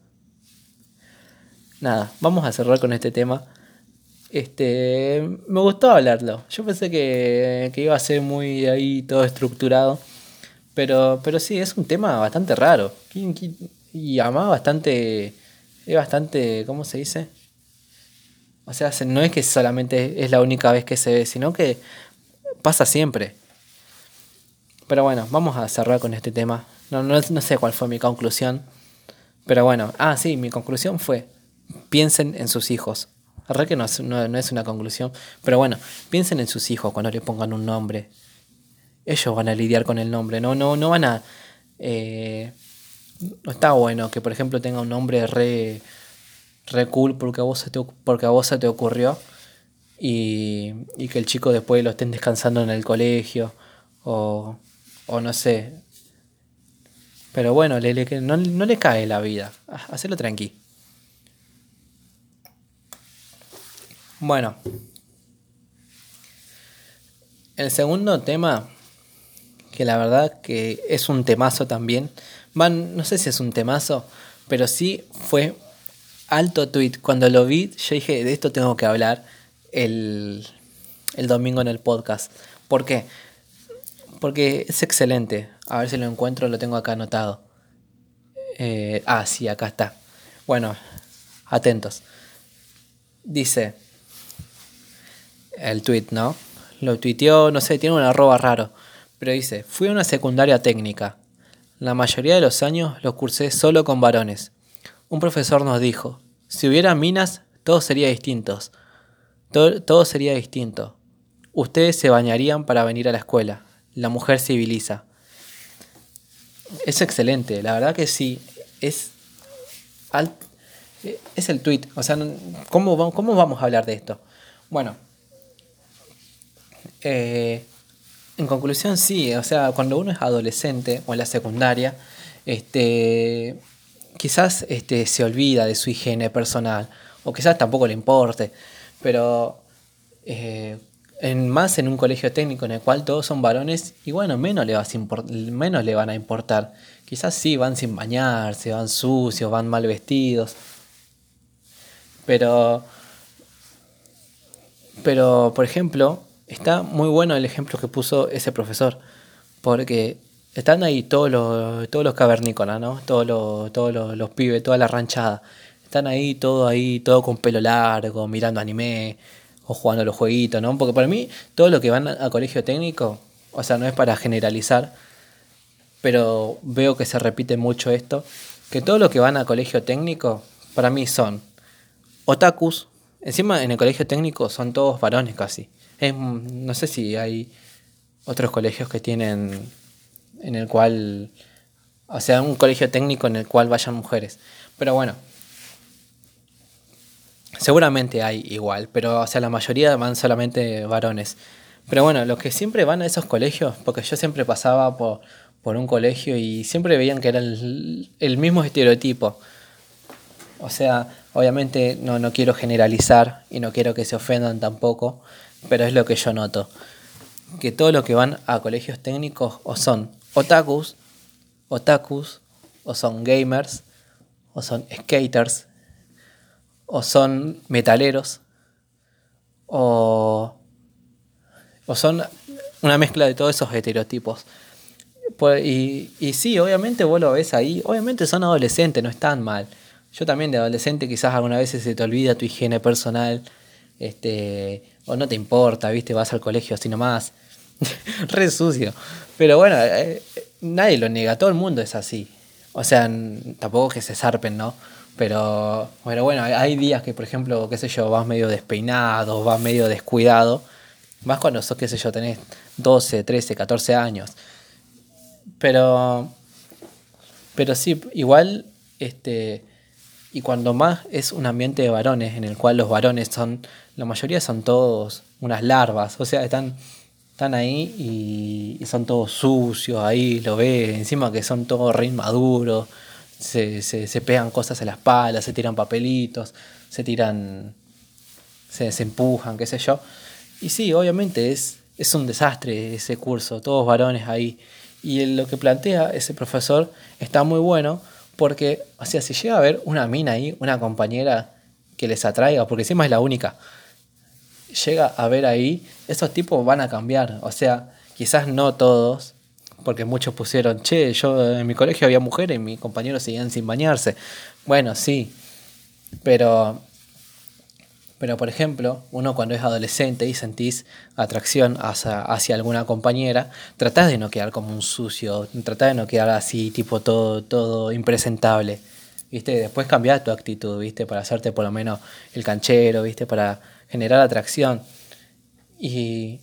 Nada, vamos a cerrar con este tema. Este, me gustó hablarlo. Yo pensé que, que iba a ser muy ahí todo estructurado. Pero, pero sí, es un tema bastante raro. Y además bastante. Es bastante. ¿Cómo se dice? O sea, no es que solamente es la única vez que se ve, sino que pasa siempre. Pero bueno, vamos a cerrar con este tema. No, no, no sé cuál fue mi conclusión. Pero bueno, ah, sí, mi conclusión fue: piensen en sus hijos. La verdad que no, no, no es una conclusión. Pero bueno, piensen en sus hijos cuando le pongan un nombre. Ellos van a lidiar con el nombre. No, no, no van a. Eh, no está bueno que, por ejemplo, tenga un nombre re, re cool porque a vos se te, porque a vos se te ocurrió y, y que el chico después lo estén descansando en el colegio o, o no sé, pero bueno, le, no, le cae la vida. Ah, hacelo tranqui. Bueno. El segundo tema, que la verdad que es un temazo también. Van, no sé si es un temazo, pero sí fue alto tweet. Cuando lo vi, yo dije, de esto tengo que hablar el, el domingo en el podcast. ¿Por qué? Porque es excelente. A ver si lo encuentro, lo tengo acá anotado. Eh, ah, sí, acá está. Bueno, atentos. Dice el tweet, ¿no? Lo tuiteó, no sé, tiene un arroba raro. Pero dice, fui a una secundaria técnica. La mayoría de los años los cursé solo con varones. Un profesor nos dijo, si hubiera minas, todo sería distinto. Todo, todo sería distinto. Ustedes se bañarían para venir a la escuela la mujer civiliza. Es excelente, la verdad que sí. Es, es el tweet. O sea, ¿cómo, ¿cómo vamos a hablar de esto? Bueno, eh, en conclusión, sí. O sea, cuando uno es adolescente o en la secundaria, este, quizás este, se olvida de su higiene personal. O quizás tampoco le importe. Pero eh, más en un colegio técnico en el cual todos son varones, y bueno, menos le, vas menos le van a importar. Quizás sí van sin bañarse, van sucios, van mal vestidos. Pero, pero por ejemplo, está muy bueno el ejemplo que puso ese profesor, porque están ahí todos los, todos los cavernícolas, ¿no? Todos los, todos los, los pibes, toda la ranchada. Están ahí, todo ahí, todo con pelo largo, mirando anime, o jugando los jueguitos, ¿no? Porque para mí, todo lo que van a colegio técnico, o sea, no es para generalizar, pero veo que se repite mucho esto, que todo lo que van a colegio técnico, para mí son otakus, encima en el colegio técnico son todos varones casi. No sé si hay otros colegios que tienen en el cual, o sea, un colegio técnico en el cual vayan mujeres. Pero bueno, Seguramente hay igual, pero o sea, la mayoría van solamente varones. Pero bueno, los que siempre van a esos colegios, porque yo siempre pasaba por, por un colegio y siempre veían que era el, el mismo estereotipo. O sea, obviamente no, no quiero generalizar y no quiero que se ofendan tampoco, pero es lo que yo noto. Que todos los que van a colegios técnicos o son otakus, otakus, o son gamers, o son skaters, o son metaleros, o, o son una mezcla de todos esos estereotipos. Pues, y, y sí, obviamente vos lo ves ahí, obviamente son adolescentes, no están mal. Yo también de adolescente quizás algunas veces se te olvida tu higiene personal, este, o no te importa, viste, vas al colegio así nomás, re sucio. Pero bueno, eh, nadie lo niega, todo el mundo es así. O sea, tampoco que se zarpen, ¿no? Pero bueno, bueno, hay días que, por ejemplo, qué sé yo, vas medio despeinado, vas medio descuidado. Más cuando sos, qué sé yo, tenés 12, 13, 14 años. Pero, pero sí, igual, este, y cuando más es un ambiente de varones, en el cual los varones son, la mayoría son todos unas larvas, o sea, están, están ahí y, son todos sucios, ahí lo ves, encima que son todos re inmaduros, se, se, pegan cosas en la espalda, se tiran papelitos, se tiran, se, se empujan, qué sé yo. Y sí, obviamente es, es un desastre ese curso, todos varones ahí. Y lo que plantea ese profesor está muy bueno porque, o sea, si llega a haber una mina ahí, una compañera que les atraiga, porque encima es la única, llega a ver ahí, esos tipos van a cambiar. O sea, quizás no todos, porque muchos pusieron, che, yo en mi colegio había mujeres y mis compañeros seguían sin bañarse. Bueno, sí, pero pero por ejemplo, uno cuando es adolescente y sentís atracción hacia, hacia, alguna compañera, tratás de no quedar como un sucio, tratás de no quedar así, tipo todo, todo impresentable. ¿Viste? Después cambiar tu actitud, ¿viste? Para hacerte por lo menos el canchero, ¿viste? Para generar atracción. Y,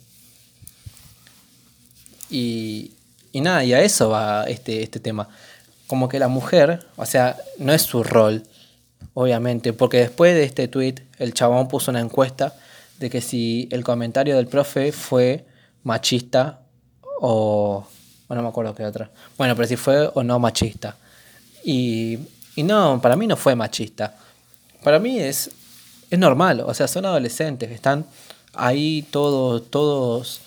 y, y nada, y a eso va este, este tema. Como que la mujer, o sea, no es su rol obviamente, porque después de este tweet el chabón puso una encuesta de que si el comentario del profe fue machista o, no me acuerdo qué otra. Bueno, pero si fue o no machista. Y, y no, para mí no fue machista. Para mí es, es normal, o sea, son adolescentes, están ahí todos, todos,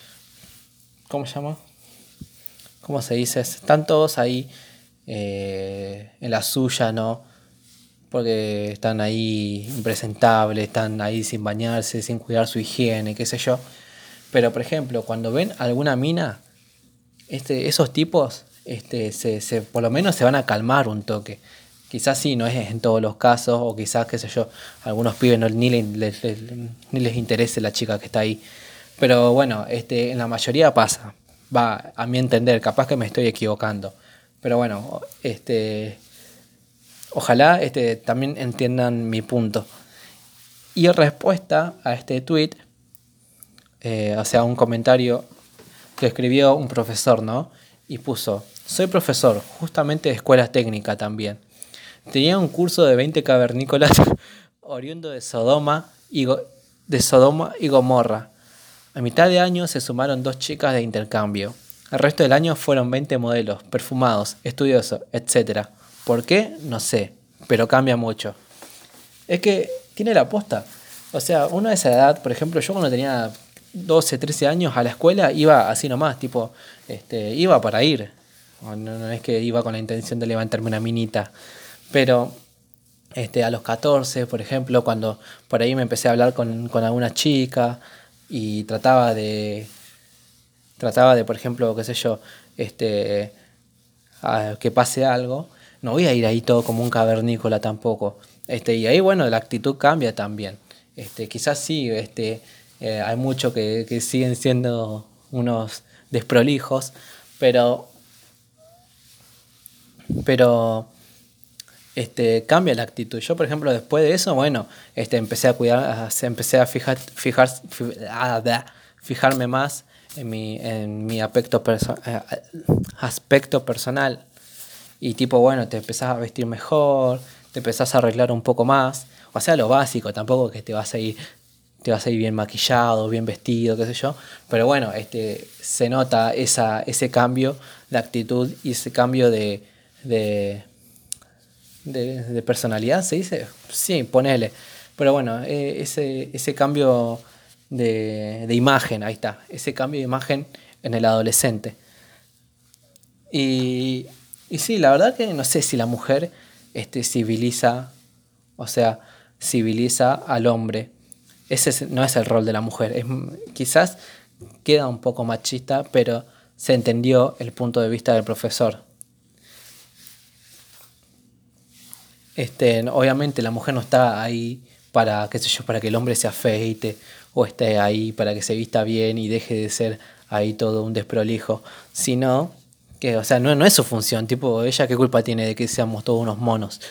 ¿cómo se llama? ¿Cómo se dice? Están todos ahí eh, en la suya, ¿no? porque están ahí impresentables, están ahí sin bañarse, sin cuidar su higiene, qué sé yo. Pero, por ejemplo, cuando ven alguna mina, este, esos tipos, este, se, se, por lo menos se van a calmar un toque. Quizás sí, no es en todos los casos, o quizás, qué sé yo, algunos pibes no, ni, les, ni les interese la chica que está ahí. Pero bueno, este, en la mayoría pasa. Va, a mi entender, capaz que me estoy equivocando. Pero bueno, este, Ojalá este, también entiendan mi punto. Y en respuesta a este tweet, eh, o sea, un comentario que escribió un profesor, ¿no? Y puso, soy profesor, justamente de escuela técnica también. Tenía un curso de 20 cavernícolas oriundo de Sodoma y, de Sodoma y Gomorra. A mitad de año se sumaron dos chicas de intercambio. El resto del año fueron 20 modelos, perfumados, estudiosos, etc. ¿Por qué? No sé, pero cambia mucho. Es que tiene la aposta. O sea, uno de esa edad, por ejemplo, yo cuando tenía 12, 13 años a la escuela iba así nomás, tipo, este, iba para ir. No, no es que iba con la intención de levantarme una minita. Pero este, a los 14, por ejemplo, cuando por ahí me empecé a hablar con, con alguna chica y trataba de, trataba de, por ejemplo, qué sé yo, este, que pase algo, no voy a ir ahí todo como un cavernícola tampoco. Este, y ahí, bueno, la actitud cambia también. Este, quizás sí, este, eh, hay muchos que, que, siguen siendo unos desprolijos, pero, pero este, cambia la actitud. Yo, por ejemplo, después de eso, bueno, este, empecé a cuidar, empecé a fijar, ah, fijarme más en mi, en mi aspecto, perso eh, aspecto personal y tipo, bueno, te empezás a vestir mejor, te empezás a arreglar un poco más. o sea, lo básico, tampoco que te vas a ir te vas a ir bien maquillado, bien vestido, qué sé yo, pero bueno, este, se nota esa, ese cambio de actitud y ese cambio de, de, personalidad, ¿se dice? Sí, ponele. Pero bueno, eh, ese, ese cambio de, de, imagen, ahí está, ese cambio de imagen en el adolescente. Y, y sí, la verdad que no sé si la mujer este, civiliza, o sea, civiliza al hombre. Ese no es el rol de la mujer. Es, quizás queda un poco machista, pero se entendió el punto de vista del profesor. Este, obviamente la mujer no está ahí para, qué sé yo, para que el hombre se afeite o esté ahí para que se vista bien y deje de ser ahí todo un desprolijo, sino que, o sea, no, no es su función, tipo, ella qué culpa tiene de que seamos todos unos monos.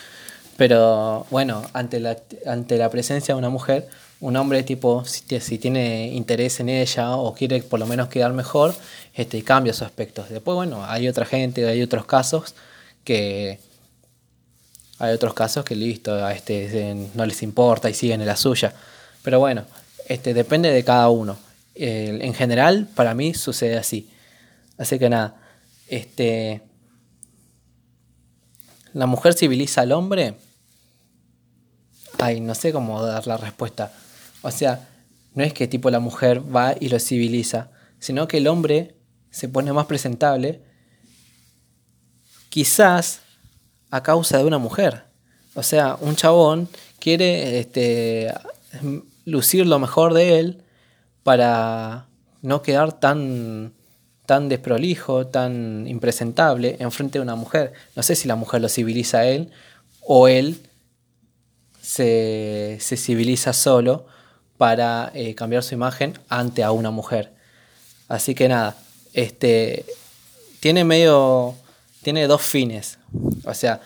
Pero bueno, ante la, ante la presencia de una mujer, un hombre tipo, si, si, tiene interés en ella o quiere por lo menos quedar mejor, este, cambia su aspecto. Después, bueno, hay otra gente, hay otros casos que... Hay otros casos que listo, a este no les importa y siguen en la suya. Pero bueno, este, depende de cada uno. en general, para mí sucede así. Así que nada, este, la mujer civiliza al hombre. Ay, no sé cómo dar la respuesta. O sea, no es que tipo la mujer va y lo civiliza, sino que el hombre se pone más presentable, quizás a causa de una mujer. O sea, un chabón quiere este, lucir lo mejor de él para no quedar tan, tan desprolijo, tan impresentable en frente de una mujer. No sé si la mujer lo civiliza a él o él se, civiliza solo para eh, cambiar su imagen ante a una mujer. Así que nada, este, tiene medio, tiene dos fines. O sea,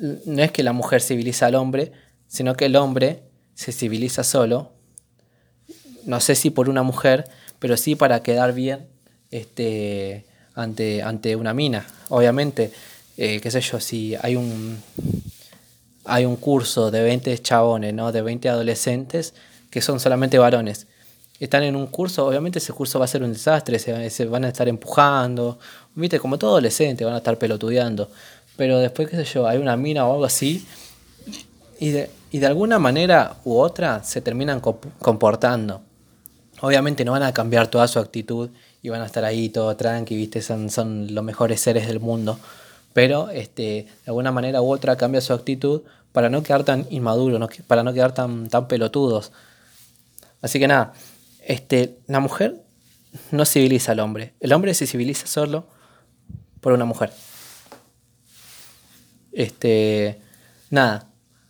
no es que la mujer civiliza al hombre, sino que el hombre se civiliza solo. No sé si por una mujer, pero sí para quedar bien este, ante, ante una mina. Obviamente, eh, qué sé yo, si hay un, hay un curso de 20 chabones, ¿no? de 20 adolescentes que son solamente varones están en un curso, obviamente ese curso va a ser un desastre, se, van a estar empujando, viste, como todo adolescente, van a estar pelotudeando. Pero después, qué sé yo, hay una mina o algo así, y de, y de alguna manera u otra se terminan comportando. Obviamente no van a cambiar toda su actitud y van a estar ahí todo tranqui, viste, son, son los mejores seres del mundo. Pero este, de alguna manera u otra cambia su actitud para no quedar tan inmaduros, para no quedar tan, tan pelotudos. Así que nada, este, la mujer no civiliza al hombre. El hombre se civiliza solo por una mujer. Este, nada.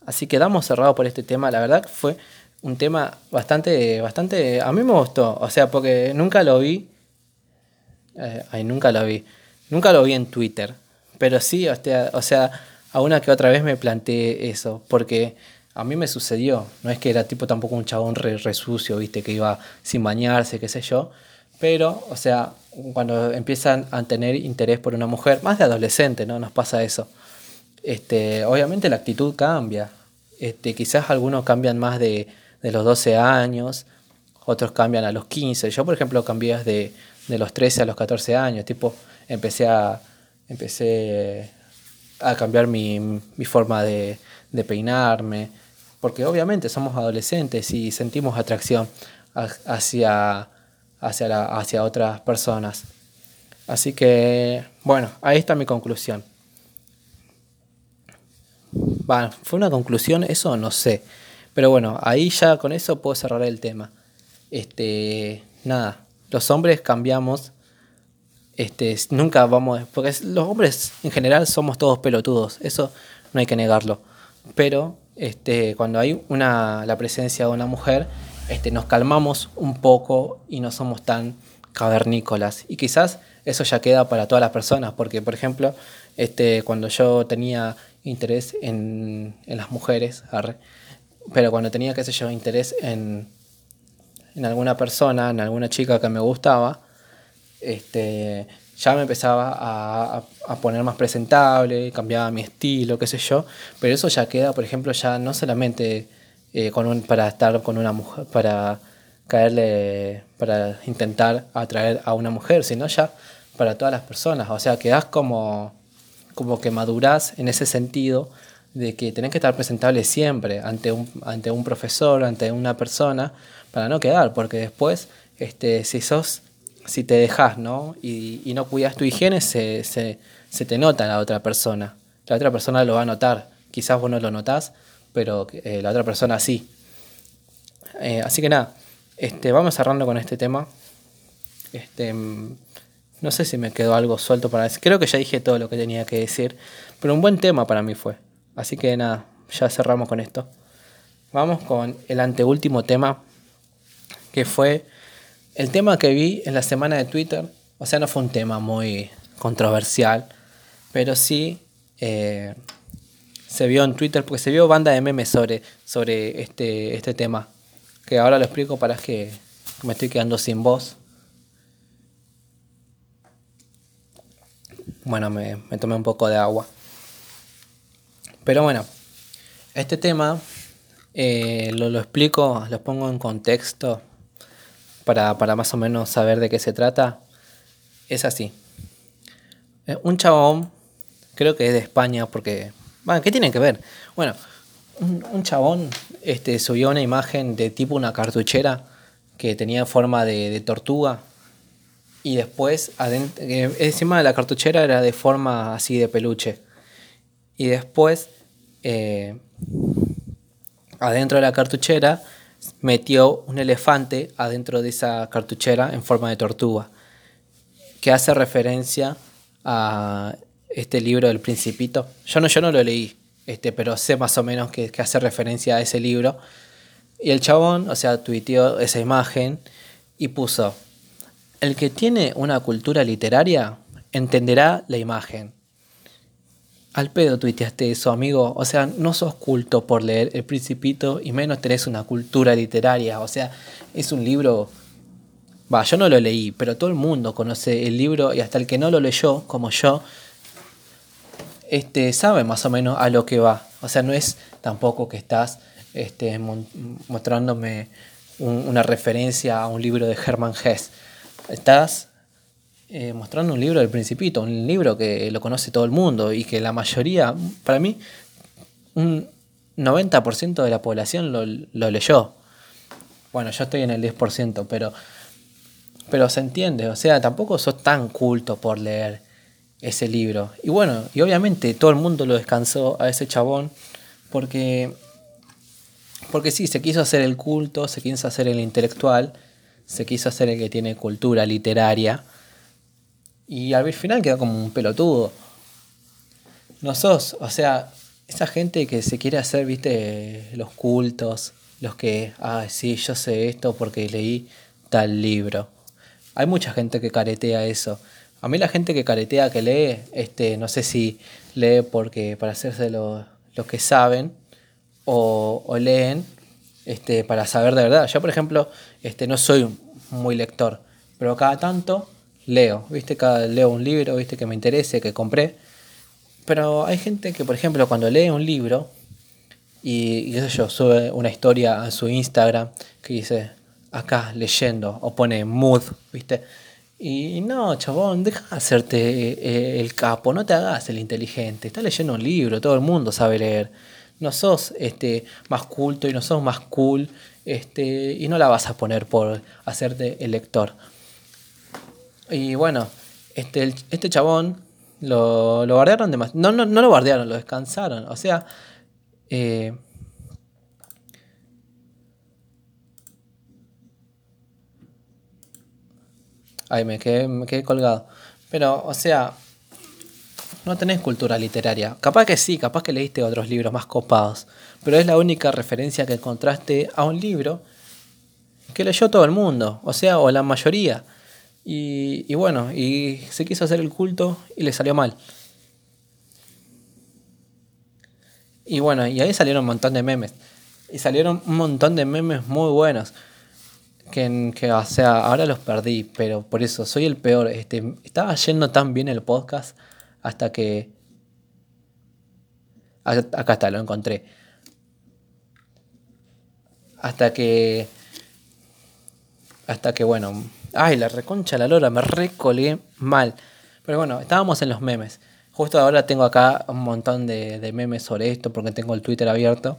Así que damos cerrado por este tema. La verdad fue un tema bastante, bastante. A mí me gustó. O sea, porque nunca lo vi. Eh, ay, nunca lo vi. Nunca lo vi en Twitter. Pero sí, o sea, a una que otra vez me planteé eso. Porque a mí me sucedió. No es que era tipo tampoco un chabón re, sucio, viste, que iba sin bañarse, qué sé yo. Pero, o sea, cuando empiezan a tener interés por una mujer, más de adolescente, ¿no? Nos pasa eso. Este, obviamente la actitud cambia. Este, quizás algunos cambian más de, los 12 años, otros cambian a los 15. Yo, por ejemplo, cambié de, de los 13 a los 14 años. Tipo, empecé a, empecé a cambiar mi, forma de, de peinarme, porque obviamente somos adolescentes y sentimos atracción hacia, hacia, hacia otras personas. Así que, bueno, ahí está mi conclusión. ¿Fue una conclusión? Eso no sé. Pero bueno, ahí ya con eso puedo cerrar el tema. Este, nada, los hombres cambiamos. Este, nunca vamos, porque los hombres en general somos todos pelotudos, eso no hay que negarlo. Pero este, cuando hay una, la presencia de una mujer, este, nos calmamos un poco y no somos tan cavernícolas. Y quizás eso ya queda para todas las personas, porque por ejemplo, este, cuando yo tenía interés en, en las mujeres, pero cuando tenía, qué sé yo, interés en, en alguna persona, en alguna chica que me gustaba, este, ya me empezaba a, a, poner más presentable, cambiaba mi estilo, qué sé yo, pero eso ya queda, por ejemplo, ya no solamente eh, con un, para estar con una mujer, para caerle, para intentar atraer a una mujer, sino ya para todas las personas. O sea, quedás como, como que madurás en ese sentido de que tenés que estar presentable siempre ante un, ante un profesor, ante una persona, para no quedar, porque después, este, si sos, si te dejas, ¿no? Y, no cuidas tu higiene, se, se, te nota la otra persona. La otra persona lo va a notar. Quizás vos no lo notás, pero eh, la otra persona sí. Eh, así que nada, este, vamos cerrando con este tema. Este, no sé si me quedó algo suelto para decir. Creo que ya dije todo lo que tenía que decir, pero un buen tema para mí fue. Así que nada, ya cerramos con esto. Vamos con el anteúltimo tema, que fue el tema que vi en la semana de Twitter. O sea, no fue un tema muy controversial, pero sí eh, se vio en Twitter, porque se vio banda de memes sobre, sobre este, este tema, que ahora lo explico para que me estoy quedando sin voz. Bueno, me, tomé un poco de agua. Pero bueno, este tema eh, lo, lo, explico, lo pongo en contexto para, para, más o menos saber de qué se trata. Es así. Eh, un chabón, creo que es de España porque bueno, ¿qué tiene que ver? Bueno, un, chabón este, subió una imagen de tipo una cartuchera que tenía forma de, tortuga y después eh, encima de la cartuchera era de forma así de peluche. Y después eh, adentro de la cartuchera metió un elefante adentro de esa cartuchera en forma de tortuga, que hace referencia a este libro del Principito. Yo no, yo no lo leí, este, pero sé más o menos que, hace referencia a ese libro. Y el chabón, o sea, tuiteó esa imagen y puso, el que tiene una cultura literaria entenderá la imagen. Al pedo tuiteaste eso, amigo. O sea, no sos culto por leer El Principito y menos tenés una cultura literaria. O sea, es un libro... Va, yo no lo leí, pero todo el mundo conoce el libro y hasta el que no lo leyó, como yo, este, sabe más o menos a lo que va. O sea, no es tampoco que estás este, mostrándome una referencia a un libro de Hermann Hesse. Estás eh, mostrando un libro del Principito, un libro que lo conoce todo el mundo y que la mayoría, para mí, un 90% de la población lo, leyó. Bueno, yo estoy en el 10%, pero, pero se entiende, o sea, tampoco sos tan culto por leer ese libro. Y bueno, y obviamente todo el mundo lo descansó a ese chabón porque, porque sí, se quiso hacer el culto, se quiso hacer el intelectual, se quiso hacer el que tiene cultura literaria y al final quedó como un pelotudo. No sos, o sea, esa gente que se quiere hacer, viste, los cultos, los que, ah, sí, yo sé esto porque leí tal libro. Hay mucha gente que caretea eso. A mí la gente que caretea, que lee, este, no sé si lee porque para hacerse lo, que saben o, leen este, para saber de verdad. Yo, por ejemplo, este, no soy muy lector, pero cada tanto leo, ¿viste? Cada, leo un libro, ¿viste? Que me interese, que compré. Pero hay gente que, por ejemplo, cuando lee un libro y, y yo, sube una historia a su Instagram que dice, acá leyendo, o pone mood, ¿viste? Y no, chabón, deja de hacerte eh, el capo, no te hagas el inteligente. Estás leyendo un libro, todo el mundo sabe leer. No sos este, más culto y no sos más cool este, y no la vas a poner por hacerte el lector. Y bueno, este, este chabón lo, lo guardaron demasiado. No, no, no lo guardaron, lo descansaron. O sea, eh, Ay, me quedé, me quedé colgado. Pero, o sea, no tenés cultura literaria. Capaz que sí, capaz que leíste otros libros más copados. Pero es la única referencia que encontraste a un libro que leyó todo el mundo. O sea, o la mayoría. Y, bueno, y se quiso hacer el culto y le salió mal. Y bueno, y ahí salieron un montón de memes. Y salieron un montón de memes muy buenos que, que, o sea, ahora los perdí, pero por eso soy el peor. Este, estaba yendo tan bien el podcast hasta que... Acá está, lo encontré. Hasta que. Hasta que, bueno. Ay, la reconcha la lora, me recolé mal. Pero bueno, estábamos en los memes. Justo ahora tengo acá un montón de, de memes sobre esto porque tengo el Twitter abierto.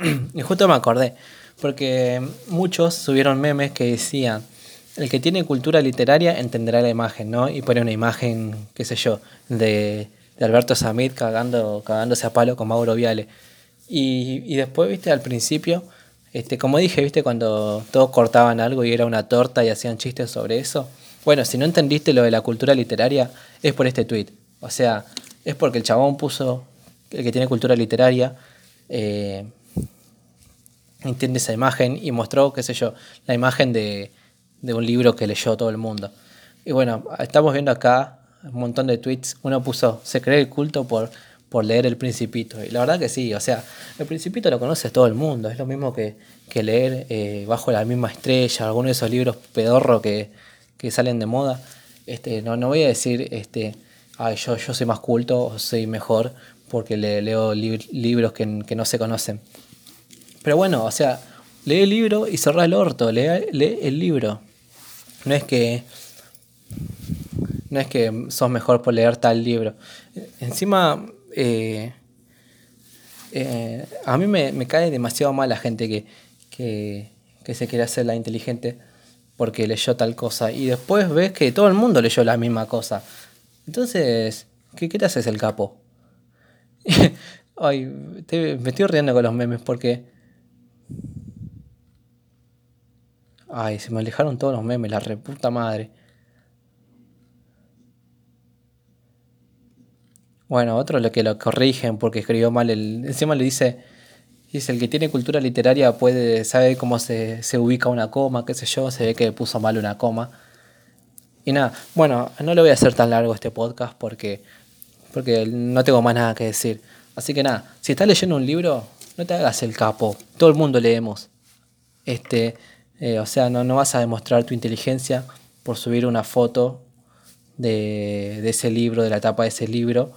y justo me acordé. Porque muchos subieron memes que decían el que tiene cultura literaria entenderá la imagen, ¿no? Y pone una imagen, qué sé yo, de, Alberto Samit cagando, cagándose a palo con Mauro Viale. Y, después, viste, al principio, este, como dije, viste, cuando todos cortaban algo y era una torta y hacían chistes sobre eso. Bueno, si no entendiste lo de la cultura literaria, es por este tweet. O sea, es porque el chabón puso, el que tiene cultura literaria, eh, entiende esa imagen y mostró, qué sé yo, la imagen de de un libro que leyó todo el mundo. Y bueno, estamos viendo acá un montón de tweets. Uno puso, se cree el culto por, por leer El Principito. Y la verdad que sí, o sea, El Principito lo conoce todo el mundo. Es lo mismo que, que leer eh, Bajo la misma estrella, alguno de esos libros pedorro que, que salen de moda. Este, no, no voy a decir, este, Ay, yo, yo soy más culto o soy mejor porque le, leo libros que, que, no se conocen. Pero bueno, o sea, lee el libro y cerrá el orto, lee, lee el libro. No es que. No es que sos mejor por leer tal libro. Encima. Eh, eh, a mí me, cae demasiado mal la gente que, que, se quiere hacer la inteligente porque leyó tal cosa. Y después ves que todo el mundo leyó la misma cosa. Entonces, ¿qué, qué te haces el capo? Ay, me estoy riendo con los memes porque Ay, se me alejaron todos los memes, la reputa madre. Bueno, otro lo que lo corrigen porque escribió mal el. Encima le dice. Dice, el que tiene cultura literaria puede saber cómo se, se ubica una coma, qué sé yo, se ve que puso mal una coma. Y nada, bueno, no le voy a hacer tan largo este podcast porque, porque no tengo más nada que decir. Así que nada, si estás leyendo un libro, no te hagas el capo. Todo el mundo leemos. Este, eh, o sea, no, no vas a demostrar tu inteligencia por subir una foto de, de, ese libro, de la tapa de ese libro,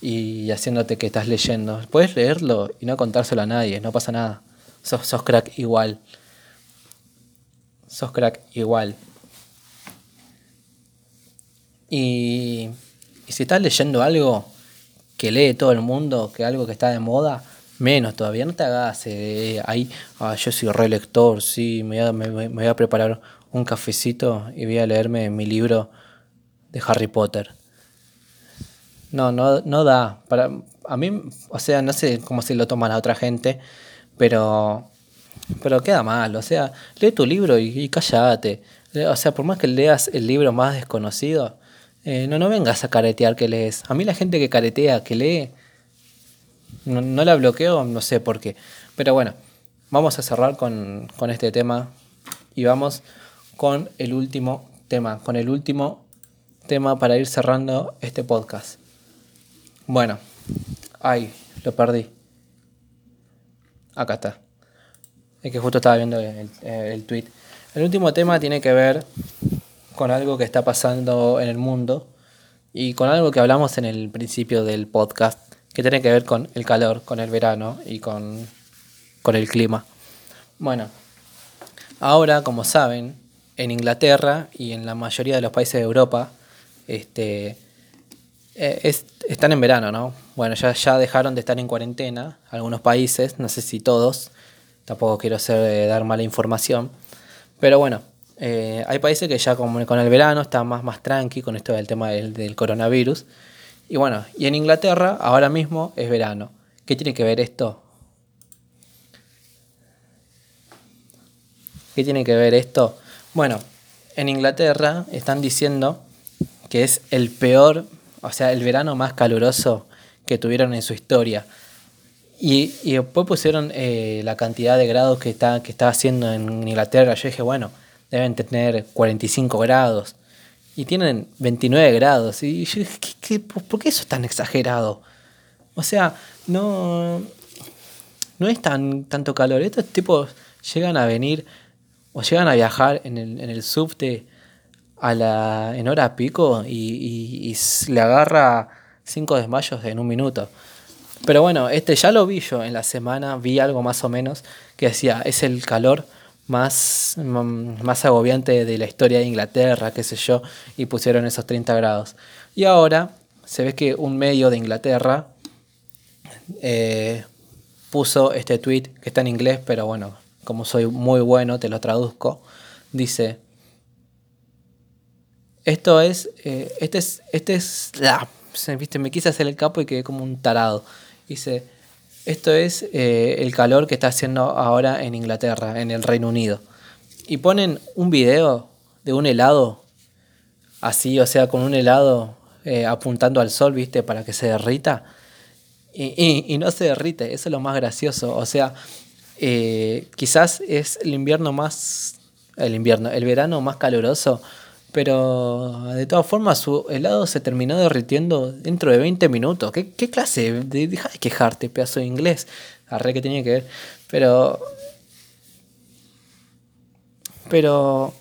y haciéndote que estás leyendo. Puedes leerlo y no contárselo a nadie, no pasa nada. Sos, sos crack igual. Sos crack igual. Y, y si estás leyendo algo que lee todo el mundo, que algo que está de moda, Menos todavía, no te hagas eh, ahí, ah, yo soy relector, sí, me voy, a, a, preparar un cafecito y voy a leerme mi libro de Harry Potter. No, no, no da. Para, a mí, o sea, no sé cómo se lo toma la otra gente, pero, pero queda mal. O sea, lee tu libro y, y cállate. O sea, por más que leas el libro más desconocido, eh, no, no vengas a caretear que lees. A mí la gente que caretea, que lee, no, la bloqueo, no sé por qué. Pero bueno, vamos a cerrar con, este tema y vamos con el último tema, con el último tema para ir cerrando este podcast. Bueno, ay, lo perdí. Acá está. Es que justo estaba viendo el, el, tweet. El último tema tiene que ver con algo que está pasando en el mundo y con algo que hablamos en el principio del podcast que tiene que ver con el calor, con el verano y con, el clima. Bueno, ahora, como saben, en Inglaterra y en la mayoría de los países de Europa, este, eh, están en verano, ¿no? Bueno, ya, ya dejaron de estar en cuarentena, algunos países, no sé si todos, tampoco quiero hacer, eh, dar mala información, pero bueno, eh, hay países que ya con, con el verano están más, más tranqui con esto del tema del coronavirus y bueno, y en Inglaterra ahora mismo es verano. ¿Qué tiene que ver esto? ¿Qué tiene que ver esto? Bueno, en Inglaterra están diciendo que es el peor, o sea, el verano más caluroso que tuvieron en su historia. Y, después pusieron eh, la cantidad de grados que está, que está haciendo en Inglaterra. Yo dije, bueno, deben tener 45 grados y tienen 29 grados. Y yo ¿qué, por qué eso es tan exagerado? O sea, no, no es tan tanto calor. Estos tipos llegan a venir o llegan a viajar en el, en el subte a la, en hora pico y, y, le agarra cinco desmayos en un minuto. Pero bueno, este ya lo vi yo en la semana, vi algo más o menos que decía, es el calor más, más agobiante de la historia de Inglaterra, qué sé yo, y pusieron esos 30 grados. Y ahora se ve que un medio de Inglaterra eh, puso este tweet que está en inglés, pero bueno, como soy muy bueno, te lo traduzco. Dice, esto es, eh, este es, este es, ah, ¿viste? me quise hacer el capo y quedé como un tarado. Dice, esto es eh, el calor que está haciendo ahora en Inglaterra, en el Reino Unido. Y ponen un video de un helado, así, o sea, con un helado eh, apuntando al sol, ¿viste? Para que se derrita. Y, no se derrite, eso es lo más gracioso. O sea, eh, quizás es el invierno más. El invierno, el verano más caluroso pero de todas formas, su helado se terminó derritiendo dentro de 20 minutos. ¿Qué, clase? De, deja de quejarte, pedazo de inglés. Arre que tenía que ver. Pero. Pero.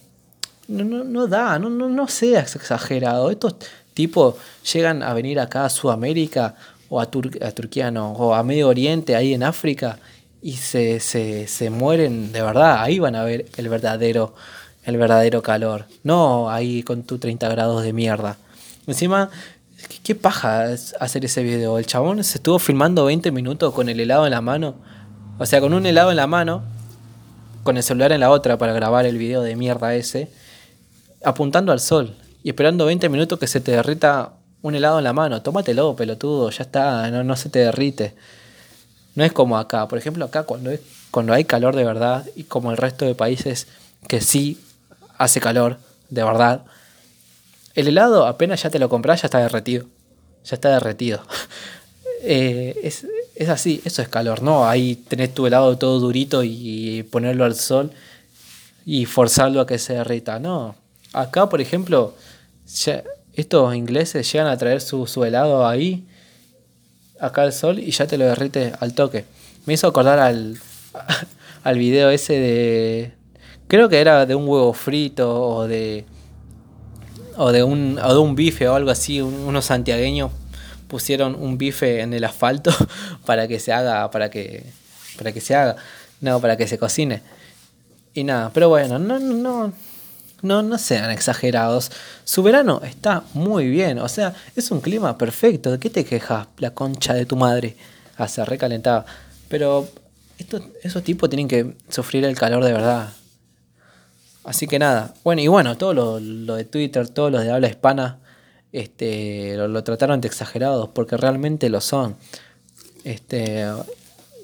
No, no, no da, no, no, no seas exagerado. Estos tipos llegan a venir acá a Sudamérica o a, a Turquía, o a Medio Oriente, ahí en África, y se, se, se mueren de verdad. Ahí van a ver el verdadero el verdadero calor. No ahí con tu 30 grados de mierda. Encima, ¿qué, paja hacer ese video? El chabón se estuvo filmando 20 minutos con el helado en la mano. O sea, con un helado en la mano, con el celular en la otra para grabar el video de mierda ese, apuntando al sol y esperando 20 minutos que se te derrita un helado en la mano. Tómatelo, pelotudo, ya está, no, no se te derrite. No es como acá. Por ejemplo, acá cuando, es, cuando hay calor de verdad y como el resto de países que sí hace calor, de verdad. El helado apenas ya te lo compras, ya está derretido. Ya está derretido. Eh, es, así, eso es calor, ¿no? Ahí tenés tu helado todo durito y ponerlo al sol y forzarlo a que se derrita. No. Acá, por ejemplo, estos ingleses llegan a traer su, su helado ahí, acá al sol, y ya te lo derrite al toque. Me hizo acordar al, al video ese de, Creo que era de un huevo frito o de. O de un, o de un bife o algo así. unos santiagueños pusieron un bife en el asfalto para que se haga. Para que. Para que se haga. No, para que se cocine. Y nada, pero bueno, no, no, no, no sean exagerados. Su verano está muy bien. O sea, es un clima perfecto. ¿De qué te quejas, la concha de tu madre? Hace recalentado. Pero estos, esos tipos tienen que sufrir el calor de verdad. Así que nada, bueno, y bueno, todo lo, de Twitter, todos los de habla hispana, este, lo, trataron de exagerados, porque realmente lo son. Este,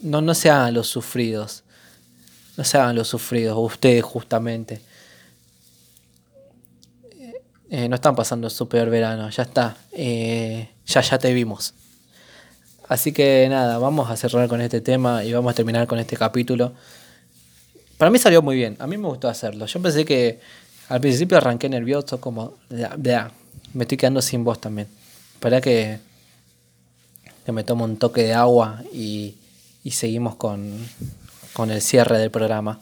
no, no se hagan los sufridos, no se hagan los sufridos, ustedes justamente. Eh, no están pasando su peor verano, ya está, eh, ya ya te vimos. Así que nada, vamos a cerrar con este tema y vamos a terminar con este capítulo. Para mí salió muy bien, a mí me gustó hacerlo. Yo pensé que al principio arranqué nervioso, como, ya, me estoy quedando sin voz también. Para que, que me tomo un toque de agua y, seguimos con, con el cierre del programa.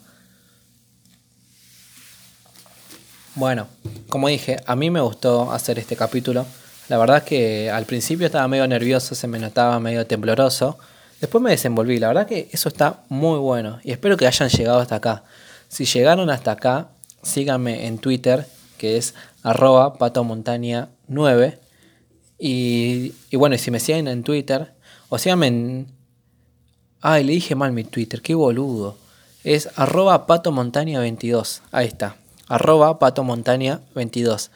Bueno, como dije, a mí me gustó hacer este capítulo. La verdad es que al principio estaba medio nervioso, se me notaba medio tembloroso. Después me desenvolví, la verdad que eso está muy bueno y espero que hayan llegado hasta acá. Si llegaron hasta acá, síganme en Twitter, que es arroba patomontaña9. Y, y bueno, y si me siguen en Twitter, o síganme en... Ay, le dije mal mi Twitter, qué boludo. Es arroba patomontaña22. Ahí está. Arroba patomontaña22.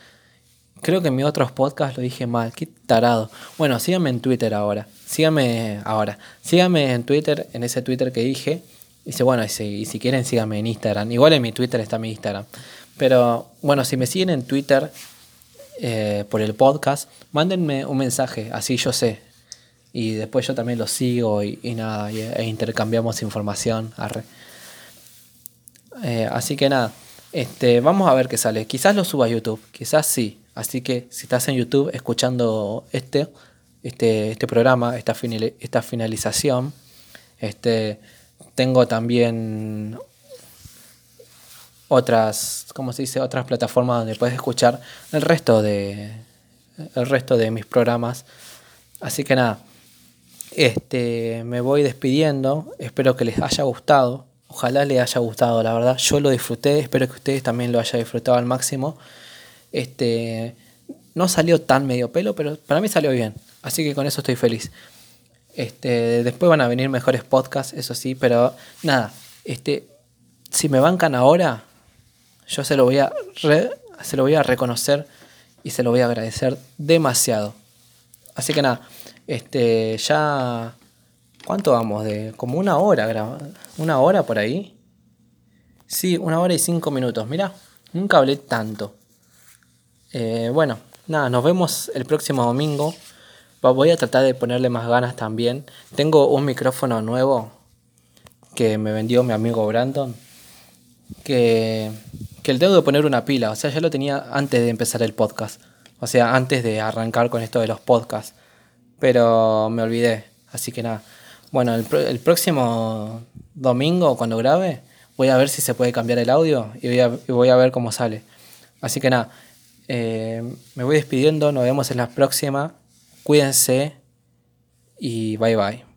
Creo que en mis otros podcasts lo dije mal, qué tarado. Bueno, síganme en Twitter ahora. Síganme ahora. Síganme en Twitter, en ese Twitter que dije. Y si, bueno, y si, quieren, síganme en Instagram. Igual en mi Twitter está mi Instagram. Pero bueno, si me siguen en Twitter eh, por el podcast, mándenme un mensaje, así yo sé. Y después yo también lo sigo y, nada, e intercambiamos información. Eh, así que nada, este, vamos a ver qué sale. Quizás lo suba a YouTube, quizás sí. Así que si estás en YouTube escuchando este, este, este programa, esta, esta finalización, este, tengo también otras, ¿cómo se dice? Otras plataformas donde puedes escuchar el resto de, el resto de mis programas. Así que nada, este, me voy despidiendo. Espero que les haya gustado. Ojalá les haya gustado, la verdad. Yo lo disfruté, espero que ustedes también lo hayan disfrutado al máximo. Este, no salió tan medio pelo, pero para mí salió bien. Así que con eso estoy feliz. Este, después van a venir mejores podcasts, eso sí, pero nada, este, si me bancan ahora, yo se lo voy a se lo voy a reconocer y se lo voy a agradecer demasiado. Así que nada, este, ya ¿cuánto vamos de como una hora una hora por ahí? Sí, una hora y cinco minutos. Mira, nunca hablé tanto. Eh, bueno, nada, nos vemos el próximo domingo. Voy a tratar de ponerle más ganas también. Tengo un micrófono nuevo que me vendió mi amigo Brandon. Que, que le tengo poner una pila. O sea, ya lo tenía antes de empezar el podcast. O sea, antes de arrancar con esto de los podcasts. Pero me olvidé. Así que nada. Bueno, el, el próximo domingo, cuando grabe, voy a ver si se puede cambiar el audio y voy a, y voy a ver cómo sale. Así que nada. Eh, me voy despidiendo. Nos vemos en la próxima. Cuídense y bye bye.